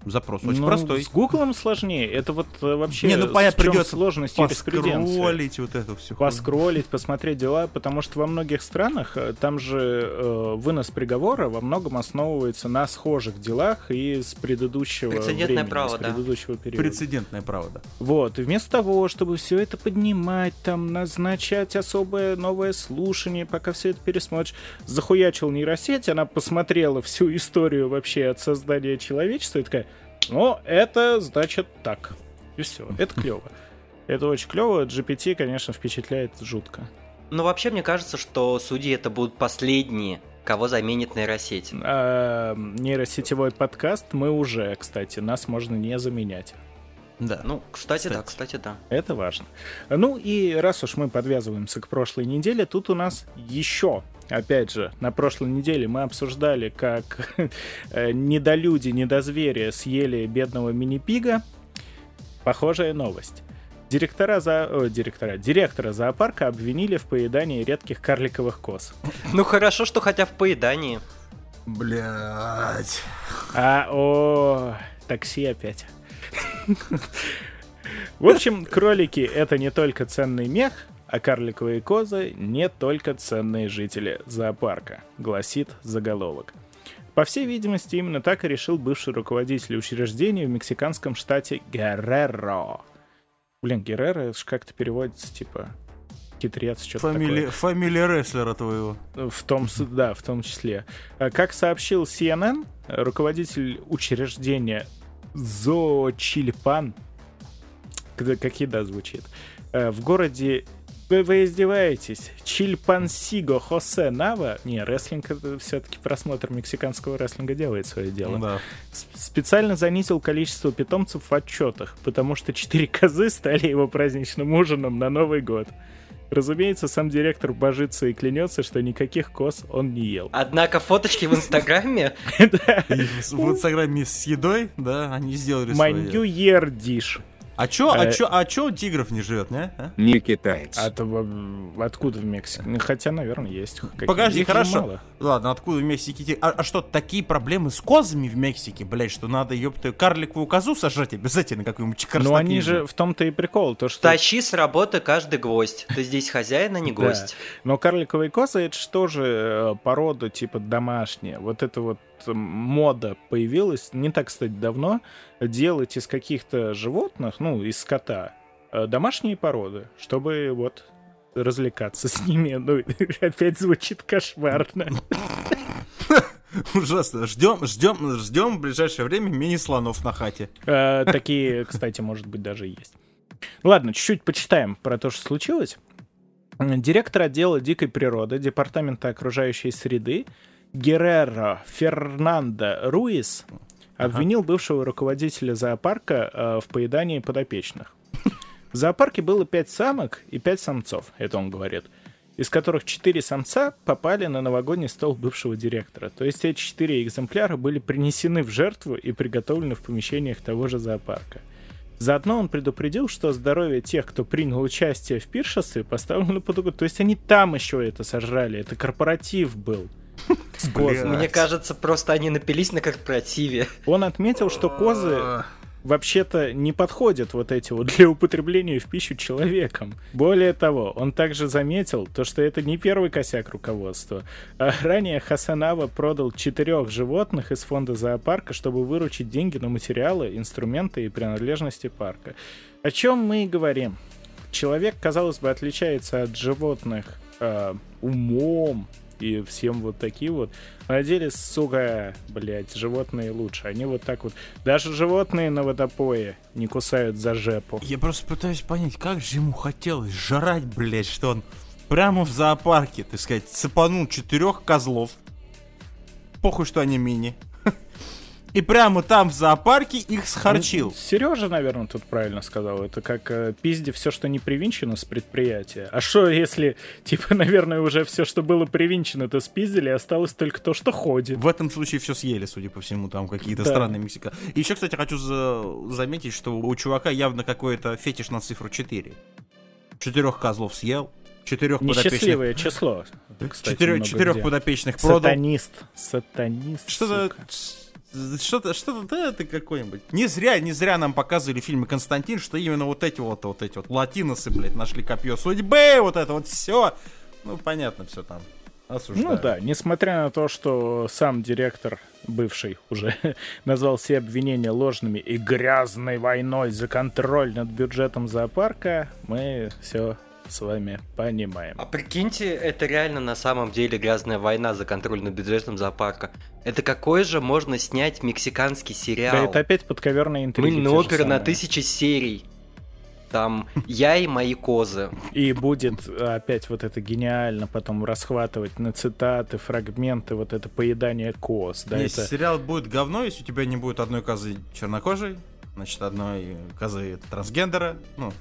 Запрос очень Ну, простой. С Гуглом сложнее. Это вот э, вообще Не, ну, понятно, придется сложность. Поскролить вот это все. Поскролить, посмотреть дела, потому что во многих странах э, там же э, вынос приговора во многом основывается на схожих делах и с предыдущего Прецедентное времени, право, с да. предыдущего периода. Прецедентное право, да. Вот, и вместо того, чтобы все это поднимать, там, назначать особое новое слушание, пока все это пересмотришь, захуячил нейросеть, она посмотрела всю историю вообще от создания человечества и такая, ну, это значит так. И все, это клево. Это очень клево. GPT, конечно, впечатляет жутко. Ну, вообще, мне кажется, что судьи это будут последние, кого заменит нейросеть. А, нейросетевой подкаст мы уже, кстати, нас можно не заменять. Да. Ну, кстати, да, Кстати. кстати, да. Это важно. Ну и раз уж мы подвязываемся к прошлой неделе, тут у нас еще, опять же, на прошлой неделе мы обсуждали, как <laughs> э, недолюди, недозвери съели бедного мини-пига. Похожая новость. Директора, за... о, директора, директора зоопарка обвинили в поедании редких карликовых коз. Ну, хорошо, что хотя в поедании. Блять. А, о, такси опять. <laughs> В общем, кролики — это не только ценный мех, а карликовые козы — не только ценные жители зоопарка, гласит заголовок. По всей видимости, именно так и решил бывший руководитель учреждения в мексиканском штате Герреро. Блин, Герреро это ж как-то переводится, типа, хитрец, что-то Фамилия, такое. фамилия рестлера твоего. В том, да, в том числе. А, Как сообщил CNN, руководитель учреждения Зоочильпан, к- как еда звучит, э, в городе вы, вы издеваетесь? Чильпансиго Хосе Нава. Не, рестлинг это все-таки просмотр мексиканского рестлинга делает свое дело. Да. Специально занизил количество питомцев в отчетах, потому что четыре козы стали его праздничным ужином на Новый год. Разумеется, сам директор божится и клянется, что никаких коз он не ел. Однако фоточки в Инстаграме <laughs> в, инстаграме с едой, да, они сделали свое. Маньюердиш. А чё, а Э, чё, а чё тигров не живет, не? а? Не китаец. А то, откуда в Мексике? Ну, Хотя, наверное, есть. какие- Погоди, их хорошо. мало. Ладно, откуда в Мексике тигр? А, а что, такие проблемы с козами в Мексике, блядь, что надо, ёпта, карликовую козу сожрать обязательно какую-нибудь Ну, чикарстакнижную? они же в том-то и прикол, то что... тащи с работы каждый гвоздь. Ты здесь хозяин, а не <laughs> Да. гость. Но карликовые козы это что же э, порода типа домашняя. Вот эта вот мода появилась не так, кстати, давно. Делать из каких-то животных, ну, из скота, э, домашние породы, чтобы вот развлекаться с ними. <laughs> Ну, <laughs> опять звучит кошмарно. <laughs> Ужасно. Ждем, ждем, ждем в ближайшее время мини-слонов на хате. Э, Такие, кстати, может быть, даже есть. Ладно, чуть-чуть почитаем про то, что случилось. Директор отдела дикой природы Департамента окружающей среды Геррера Фернандо Руис обвинил бывшего руководителя зоопарка э, в поедании подопечных. В зоопарке было пять самок и пять самцов, это он говорит, из которых четыре самца попали на новогодний стол бывшего директора. То есть эти четыре экземпляра были принесены в жертву и приготовлены в помещениях того же зоопарка. Заодно он предупредил, что здоровье тех, кто принял участие в пиршестве, поставлено под угрозу. То есть они там еще это сожрали, это корпоратив был. Козами. Мне кажется, просто они напились на корпоративе. Он отметил, что козы вообще-то не подходят вот эти вот для употребления в пищу человеком. Более того, он также заметил то, что это не первый косяк руководства. А ранее Хасанава продал четырех животных из фонда зоопарка, чтобы выручить деньги на материалы, инструменты и принадлежности парка. О чем мы и говорим. Человек, казалось бы, отличается от животных э, умом и всем вот таким вот. На деле, сука, блядь, животные лучше. Они вот так вот... Даже животные на водопое не кусают за жепу. Я просто пытаюсь понять, как же ему хотелось жрать, блядь, что он прямо в зоопарке, так сказать, цепанул четырех козлов. Похуй, что они мини. И прямо там в зоопарке их схарчил. Сережа, наверное, тут правильно сказал. Это как э, пизде все, что не привинчено с предприятия. А что, если, типа, <laughs> наверное, уже все, что было привинчено, то спиздили, осталось только то, что ходит. В этом случае все съели, судя по всему, там какие-то Да. странные мексика. И еще, кстати, хочу за- заметить, что у чувака явно какой-то фетиш на цифру 4. Четырех козлов съел, четырех подопечных, Несчастливое число. кстати, четырех, четырех подопечных продал. Сатанист. Сатанист. Что-то. Что-то, что-то, да, это какой-нибудь. Не зря, не зря нам показывали в фильме Константин, что именно вот эти вот, вот эти вот латиносы, блядь, нашли копье судьбы, вот это вот все. Ну, понятно все там. Осуждаю. Ну да, несмотря на то, что сам директор, бывший уже, <laughs> назвал все обвинения ложными и грязной войной за контроль над бюджетом зоопарка, мы все с вами понимаем. А прикиньте, это реально на самом деле грязная война за контроль над бюджетом зоопарка. Это какой же можно снять мексиканский сериал? Да это опять подковерная интрига. Мыльная на тысячи серий. Там я и мои козы. И будет э, опять вот это гениально потом расхватывать на цитаты, фрагменты, вот это поедание коз. Да, Если это... сериал будет говно, если у тебя не будет одной козы чернокожей, значит, одной козы трансгендера, ну,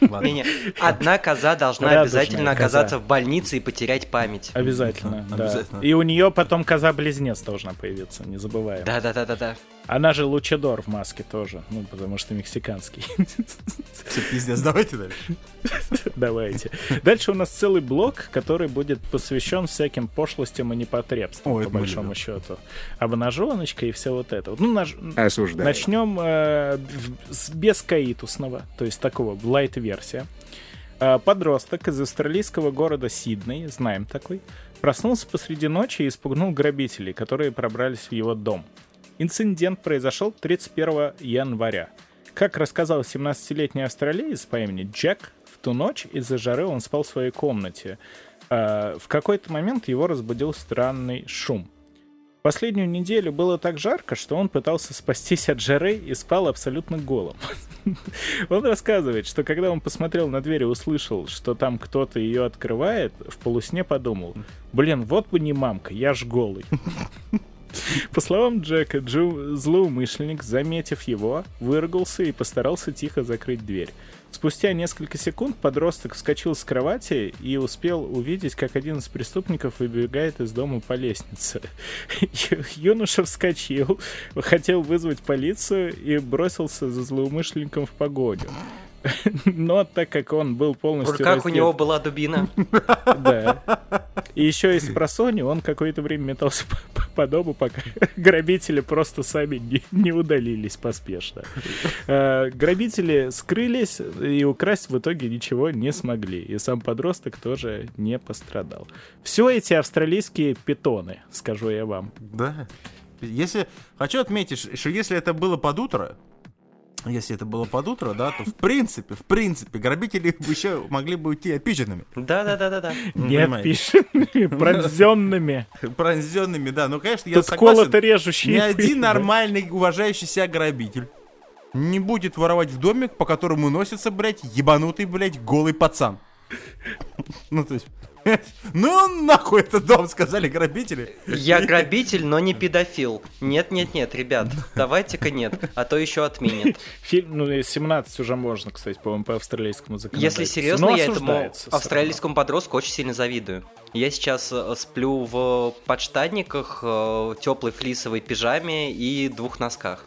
ладно. Одна коза должна Радужная обязательно коза. оказаться в больнице и потерять память. Обязательно, Да, да. обязательно. И у нее потом коза-близнец должна появиться, не забываем. Да-да-да-да-да. Она же Лучадор в маске тоже, ну, потому что мексиканский. Все, пиздец, давайте дальше. Давайте. Дальше у нас целый блок, который будет посвящен всяким пошлостям и непотребствам, Ой, по мы большому любим. счету. Обнаженочка и все вот это. Ну, наж- Осуждаю. Начнем э, с бескаитусного, то есть такого, лайт-версия. Э, Подросток из австралийского города Сидней, знаем такой, проснулся посреди ночи и испугнул грабителей, которые пробрались в его дом. Инцидент произошел 31 января. Как рассказал 17-летний австралиец по имени Джек, в ту ночь из-за жары он спал в своей комнате. А, В какой-то момент его разбудил странный шум. Последнюю неделю было так жарко, что он пытался спастись от жары и спал абсолютно голым. <laughs> Он рассказывает, что когда он посмотрел на дверь и услышал, что там кто-то ее открывает, в полусне подумал, блин, вот бы не мамка, я ж голый. <laughs> По словам Джека, Джо, злоумышленник, заметив его, выругался и постарался тихо закрыть дверь. Спустя несколько секунд подросток вскочил с кровати и успел увидеть, как один из преступников выбегает из дома по лестнице. <laughs> Юноша вскочил, хотел вызвать полицию и бросился за злоумышленником в погоню. <laughs> Но так как он был В полностью руках у раздет- него была дубина. <laughs> да. И еще из просони он какое-то время метался по, дому, пока <laughs> грабители просто сами не, не удалились поспешно. Э, Грабители скрылись и украсть в итоге ничего не смогли. И сам подросток тоже не пострадал. Все эти австралийские питоны, скажу я вам. Да. Если... Хочу отметить, что если это было под утро, если это было под утро, да, то в принципе, в принципе, грабители бы еще могли бы уйти опиченными. Да-да-да-да-да. Ну, Нет, понимаете. пишем, пронзенными. Пронзенными, да. Ну, конечно, я согласен. колото режущие. Ни один нормальный, уважающий себя грабитель не будет воровать в домик, по которому носится, блядь, ебанутый, блядь, голый пацан. <laughs> Ну, то есть... <laughs> Ну, нахуй этот дом, сказали грабители. Я грабитель, но не педофил. Нет-нет-нет, ребят, давайте-ка нет, а то еще отменят. Фильм, ну, и 17 уже можно, кстати, по-моему, по австралийскому законодательству. Если серьезно, Но я этому австралийскому подростку очень сильно завидую. Я сейчас э, сплю в подштанниках, теплой флисовой пижаме и двух носках.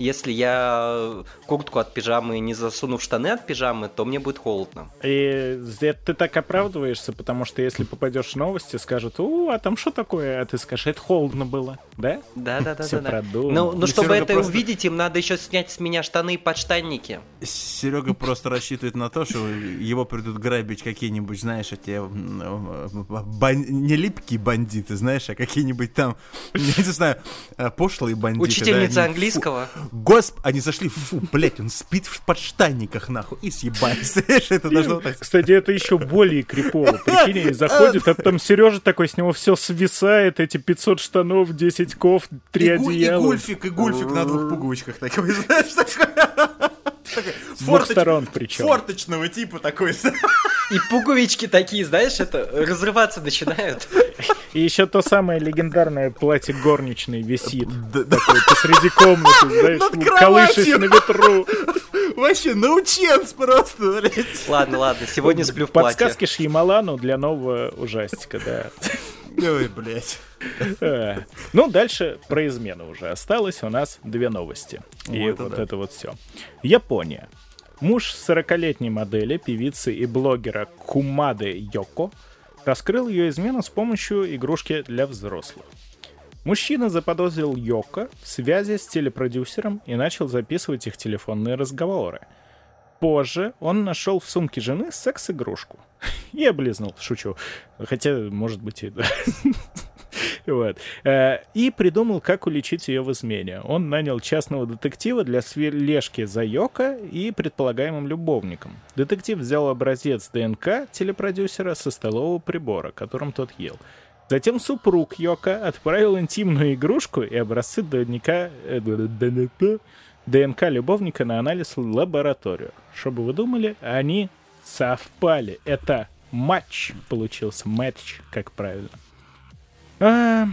Если я куртку от пижамы не засуну в штаны от пижамы, то мне будет холодно. И ты так оправдываешься, потому что если попадешь в новости, скажут, у, а там что такое? А ты скажешь, это холодно было, да? Да, да, да, Всё да. да. продумано. Ну, ну чтобы Серега это просто- увидеть, им надо еще снять с меня штаны и подштанники. Серега просто рассчитывает на то, что его придут грабить какие-нибудь, знаешь, эти бан- не липкие бандиты, знаешь, а какие-нибудь там, я не знаю, э, пошлые бандиты. да, Учительница они, английского. фу, Госп, они зашли, фу, блять, он спит в подштанниках, нахуй, и съебались. <laughs> Это должно так... Кстати, это еще более крипово. Прикинь, они заходят, а там Сережа такой, с него все свисает, эти 500 штанов, 10 ков, 3 и, гу- и одеяла. гульфик, и гульфик на двух пуговичках такой, <laughs> знаешь, такой. С двух сторон причем. Форточного типа такой. И пуговички такие, знаешь, это разрываться начинают. И еще то самое легендарное платье горничной висит. Такое посреди комнаты, знаешь, кроватью. на ветру. Вообще, наученц просто, блядь. Ладно, ладно, сегодня сплю в платье. Подсказки Шьямалану для нового ужастика, да. Ой, блядь. Э, Ну, дальше про измену уже осталось. У нас две новости. И Вот это вот да. это вот все. Япония. Муж 40-летней модели, певицы и блогера Кумады Йоко раскрыл ее измену с помощью игрушки для взрослых. Мужчина заподозрил Йоко в связи с телепродюсером и начал записывать их телефонные разговоры. Позже он нашел в сумке жены секс-игрушку. И облизнул, шучу. Хотя, может быть, и да. Вот. Э, И придумал, как уличить ее в измене. Он нанял частного детектива для слежки за Йоко и предполагаемым любовником. Детектив взял образец ДНК телепродюсера со столового прибора, которым тот ел. Затем супруг Йока отправил интимную игрушку и образцы э, ДНК, ДНК любовника на анализ в лабораторию. Что бы вы думали, они совпали. Это матч получился. Матч, как правильно. А,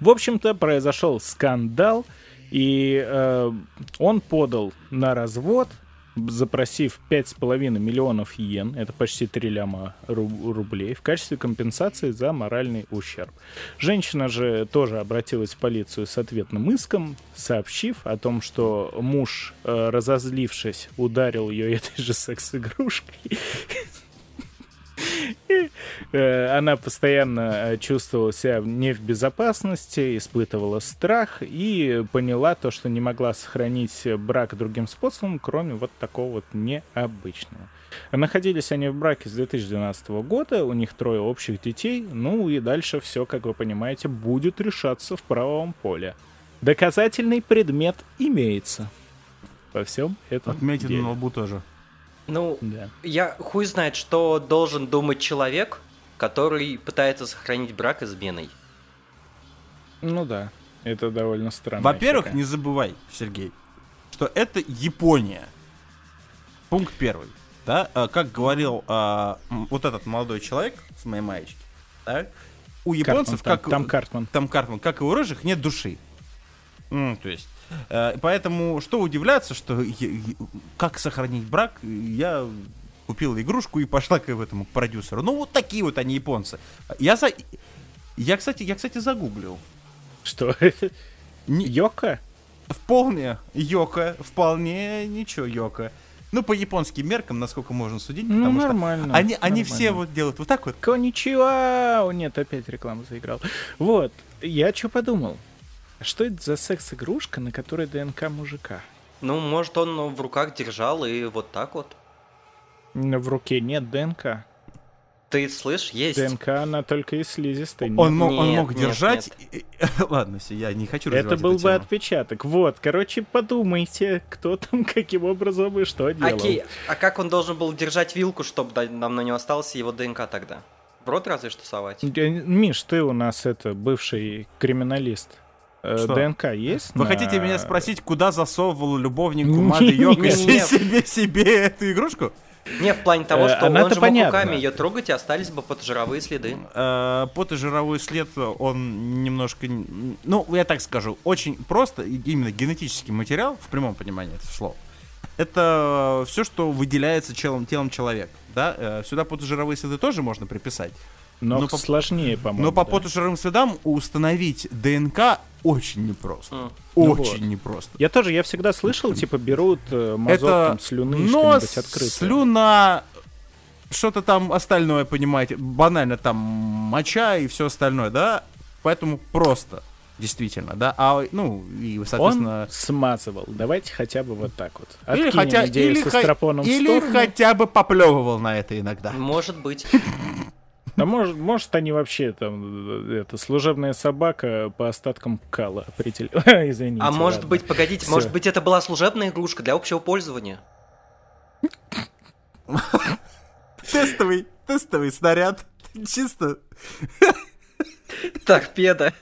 в общем-то, произошел скандал, и э, он подал на развод, запросив 5,5 миллионов йен, это почти 3 ляма ру- рублей, в качестве компенсации за моральный ущерб. Женщина же тоже обратилась в полицию с ответным иском, сообщив о том, что муж, э, разозлившись, ударил ее этой же секс-игрушкой. <laughs> Э, Она постоянно э, чувствовала себя не в безопасности, испытывала страх и поняла то, что не могла сохранить брак другим способом, кроме вот такого вот необычного. Находились они в браке с 2012 года, у них трое общих детей, ну и дальше все, как вы понимаете, будет решаться в правовом поле. Доказательный предмет имеется во всем этом Отметин деле. на лбу тоже. Ну, Да. я хуй знает, что должен думать человек, который пытается сохранить брак изменой. Ну да, это довольно странно. Во-первых, не забывай, Сергей, что это Япония. Пункт первый. Да, А, как говорил а, вот этот молодой человек с моей маечки, да, у японцев, там, как там Картман. там Картман, как и у рыжих, нет души. М, то есть, э, поэтому что удивляться, что я- как сохранить брак, я купила игрушку и пошла к этому продюсеру. Ну вот такие вот они японцы. Я за, я кстати, я кстати загуглил. Что? Не- Йока? Вполне Йока, вполне ничего Йока. Ну, по японским меркам, насколько можно судить, Ну, потому нормально. что они, они нормально. все вот делают вот так вот. Коничуа! О, нет, опять рекламу заиграл. Вот, я что подумал? А Что это за секс-игрушка, на которой ДНК мужика? Ну, может, он в руках держал и вот так вот. Но В руке нет ДНК. Ты слышь, есть. ДНК, она только из слизистой. нет. Он мог, он Нет, мог нет, держать. и- <laughs> Ладно, все, я не хочу Это был эту бы тему. отпечаток. Вот, короче, подумайте, кто там, <laughs> каким образом и что делал. Окей, а как он должен был держать вилку, чтобы нам на него остался его ДНК тогда? В рот разве что совать? Миш, ты у нас это бывший криминалист. Э, Что? ДНК есть? Вы на- хотите меня спросить, куда засовывал любовник Кумады не. себе, себе эту игрушку? Не, в плане того, Э, что он же мог понятно. руками ее трогать и остались бы потожировые следы. Э, Потожировой след, он немножко... Ну, я так скажу, очень просто, именно генетический материал, в прямом понимании этого слова, это все, что выделяется телом человека. Да? Сюда потожировые следы тоже можно приписать. Но ну, по- сложнее, по-моему. Но по да. следам установить ДНК очень непросто. М. Ну Очень вот. непросто. Я тоже, я всегда слышал, типа, берут э, мазок Это там, слюны, нос, что-нибудь открытое. слюна, что-то там остальное, понимаете, банально там моча и все остальное, да? Поэтому просто, действительно, да? А, ну, и, соответственно... Он смазывал. Давайте хотя бы вот так вот. Или Откинем хотя, идею или, со в или хотя бы поплевывал на это иногда. Может быть. <laughs> А может, может, они вообще там, э, это, служебная собака по остаткам кала определил. <laughs> Извините. А может ладно. быть, погодите, Всё. может быть, это была служебная игрушка для общего пользования? Тестовый, тестовый снаряд. Чисто. Торпеда.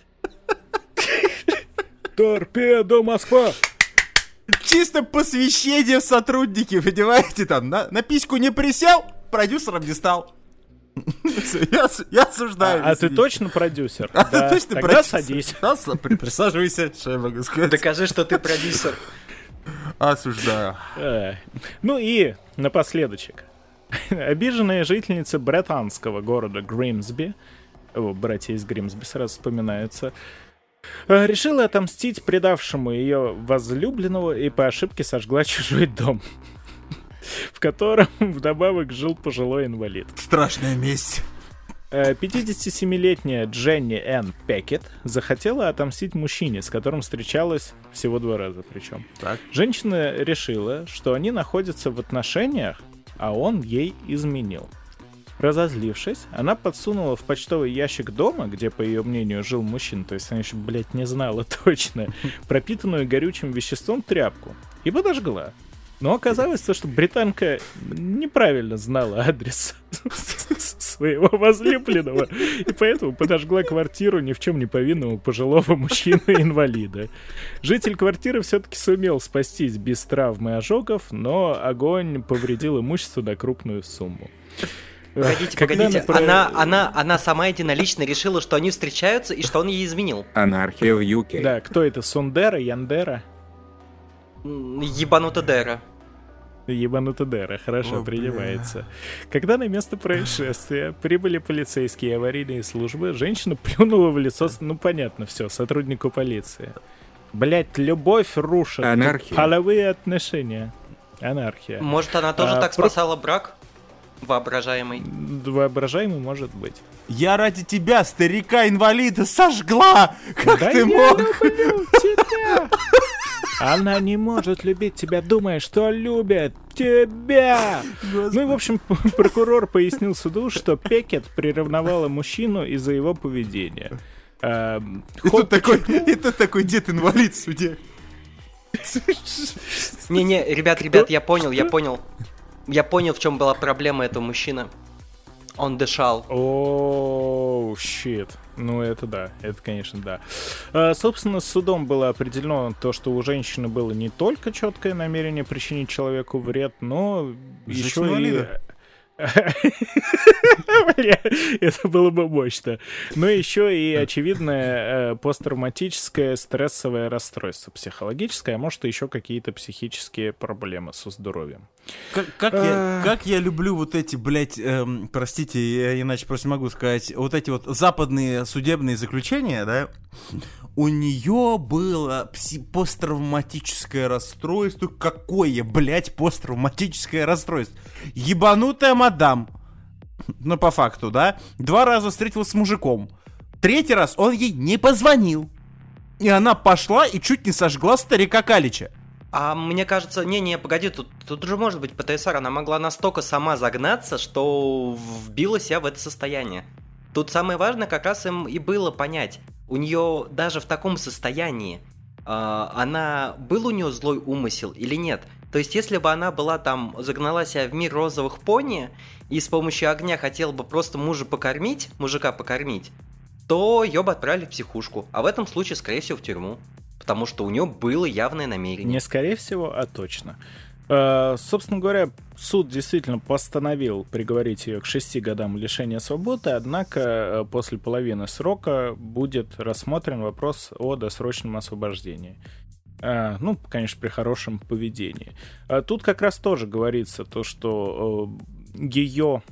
Торпедо Москва! Чисто посвящение в сотрудники, понимаете, там, на, на письку не присел, продюсером не стал. <laughs> Я, я осуждаю. А, а ты точно продюсер? <laughs> А Да. ты точно Тогда продюсер? садись. Да, Присаживайся, что я могу сказать. Докажи, что ты продюсер. <laughs> Осуждаю. Э, Ну и напоследочек. Обиженная жительница британского города Гримсби, о, братья из Гримсби сразу вспоминаются, э, решила отомстить предавшему ее возлюбленного и по ошибке сожгла чужой дом, в котором <laughs> вдобавок жил пожилой инвалид. Страшная месть. Э, 57-летняя Дженни Энн Пекет захотела отомстить мужчине, с которым встречалась всего два раза причем. Так. Женщина решила, что они находятся в отношениях, а он ей изменил. Разозлившись, она подсунула в почтовый ящик дома, где, по ее мнению, жил мужчина, то есть она еще, блядь, не знала <laughs> точно, пропитанную горючим веществом тряпку и подожгла. Но оказалось то, что британка неправильно знала адрес своего возлюбленного, и поэтому подожгла квартиру ни в чем не повинного пожилого мужчины-инвалида. Житель квартиры все-таки сумел спастись без травм и ожогов, но огонь повредил имущество на крупную сумму. Погодите, Когда погодите. про- Она, она, она сама единолично решила, что они встречаются и что он ей изменил. Анархия в UK. Да, кто это? Сундера? Яндера? Ебанута Дера. Ебанута Дера, хорошо, О, бля. принимается. Когда на место происшествия прибыли полицейские и аварийные службы, женщина плюнула в лицо, ну понятно все, сотруднику полиции. Блять, любовь рушит. Анархия. Половые отношения. Анархия. Может, она тоже А, так про- спасала брак? Воображаемый. Воображаемый может быть. Я ради тебя, старика-инвалида, сожгла! Как Да ты я мог? люблю тебя! <laughs> Она не может любить тебя, думая, что любит тебя. Ну и, в общем, <laughs> прокурор пояснил суду, что Пекет приревновала мужчину из-за его поведения. Эм, И тут такой, и тут такой дед-инвалид в суде. Не-не, ребят, ребят, я понял, я понял. Я понял, в чем была проблема этого мужчины. Он дышал. Оу, щит. Ну, это да, это, конечно, да. А, собственно, с судом было определено то, что у женщины было не только четкое намерение причинить человеку вред, но еще и... инвалида. <laughs> Это было бы мощно. Но еще и очевидное э, посттравматическое стрессовое расстройство психологическое, а может, еще какие-то психические проблемы со здоровьем. Как, как я, как я люблю вот эти, блядь, эм, простите, я иначе просто не могу сказать, вот эти вот западные судебные заключения, да, у нее было пси- посттравматическое расстройство. Какое, блядь, посттравматическое расстройство? Ебанутая мадам. Ну, по факту, да? Два раза встретилась с мужиком. Третий раз он ей не позвонил. И она пошла и чуть не сожгла старика Калича. А мне кажется, не-не, погоди, тут, тут уже может быть ПТСР, она могла настолько сама загнаться, что вбила себя в это состояние. Тут самое важное как раз им и было понять, у нее даже в таком состоянии, а, она, был у нее злой умысел или нет. То есть, если бы она была там, загнала себя в мир розовых пони и с помощью огня хотела бы просто мужа покормить, мужика покормить, то ее бы отправили в психушку, а в этом случае, скорее всего, в тюрьму. Потому что у нее было явное намерение. Не скорее всего, а точно. Э, Собственно говоря, суд действительно постановил приговорить ее к шести годам лишения свободы, однако э, после половины срока будет рассмотрен вопрос о досрочном освобождении. Э, Ну, конечно, при хорошем поведении. А Тут как раз тоже говорится то, что ее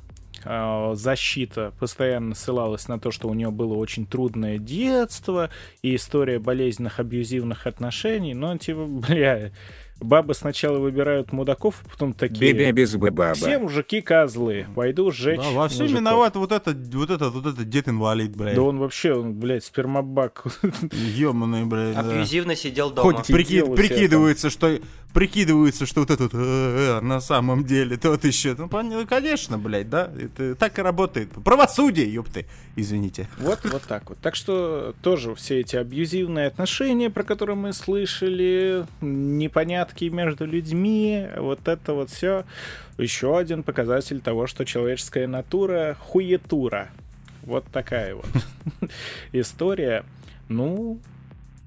защита постоянно ссылалась на то, что у нее было очень трудное детство и история болезненных абьюзивных отношений, но типа, <laughs> бля, бабы сначала выбирают мудаков, а потом такие... Бебе без баба. Все мужики козлы, пойду сжечь Да, во всем мужиков». виноват вот этот, вот этот, вот этот дед-инвалид, блядь. Да он вообще, он, блядь, спермобак. <laughs> Ёманый, блядь. да. Абьюзивно сидел дома. Хоть прики- Сидел у себя прикидывается, что прикидывается, что вот этот э, э, на самом деле тот еще. Ну, пон- конечно, блядь, да. Это так и работает. Правосудие, ёпты. Извините. Вот, вот так вот. Так что тоже все эти абьюзивные отношения, про которые мы слышали, непонятки между людьми, вот это вот все еще один показатель того, что человеческая натура хуетура. Вот такая вот <laughs> история. Ну,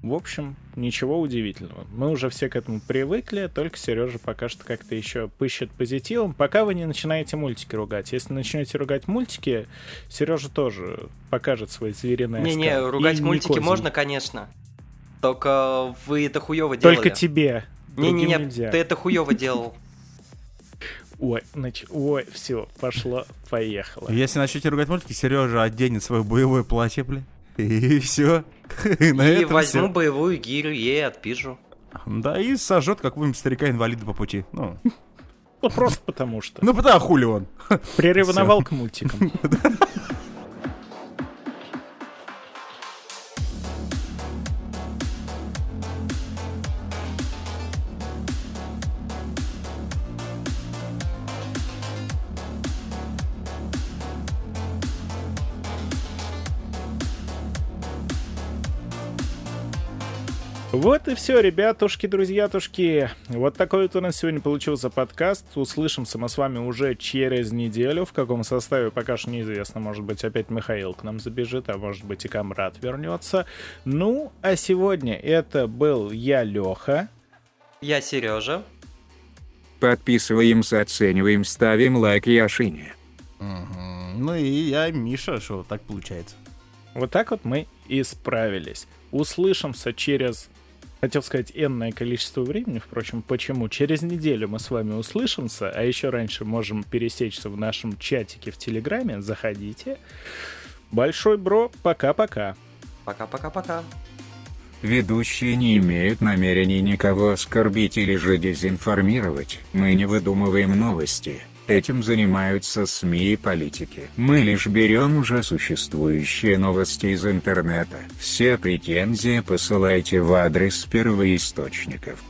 В общем, ничего удивительного. Мы уже все к этому привыкли, только Сережа пока что как-то еще пыщет позитивом, пока вы не начинаете мультики ругать. Если начнете ругать мультики, Сережа тоже покажет свой звериный Не-не, ругать И мультики Никозин. можно, конечно. Только вы это хуево делали. Только тебе. Не-не-не, нельзя. ты это хуево делал. Ой, нач... Ой, все, пошло, поехало. Если начнете ругать мультики, Сережа оденет свое боевое платье, бля. И все. И <laughs> на И этом возьму всё. боевую гирю, ей отпишу. Да, и сожжет какого-нибудь старика-инвалида по пути. Ну, Ну, просто потому что. ну потому хули он. Приревновал <laughs> к мультикам. <laughs> Вот и все, ребятушки, друзьятушки. Вот такой вот у нас сегодня получился подкаст. Услышимся мы с вами уже через неделю. В каком составе пока что неизвестно. Может быть, опять Михаил к нам забежит, а может быть и Камрад вернется. Ну, а сегодня это был я, Леха. Я Сережа. Подписываемся, оцениваем, ставим лайк Яшине. Мгм. Ну и я Миша, что так получается. Вот так вот мы и справились. Услышимся через, хотел сказать, энное количество времени, впрочем, почему? Через неделю мы с вами услышимся, а еще раньше можем пересечься в нашем чатике в Телеграме. Заходите. Большой бро, пока-пока. Пока-пока-пока. Ведущие не имеют намерений никого оскорбить или же дезинформировать. Мы не выдумываем новости. Этим занимаются СМИ и политики. Мы лишь берем уже существующие новости из интернета. Все претензии посылайте в адрес первоисточников.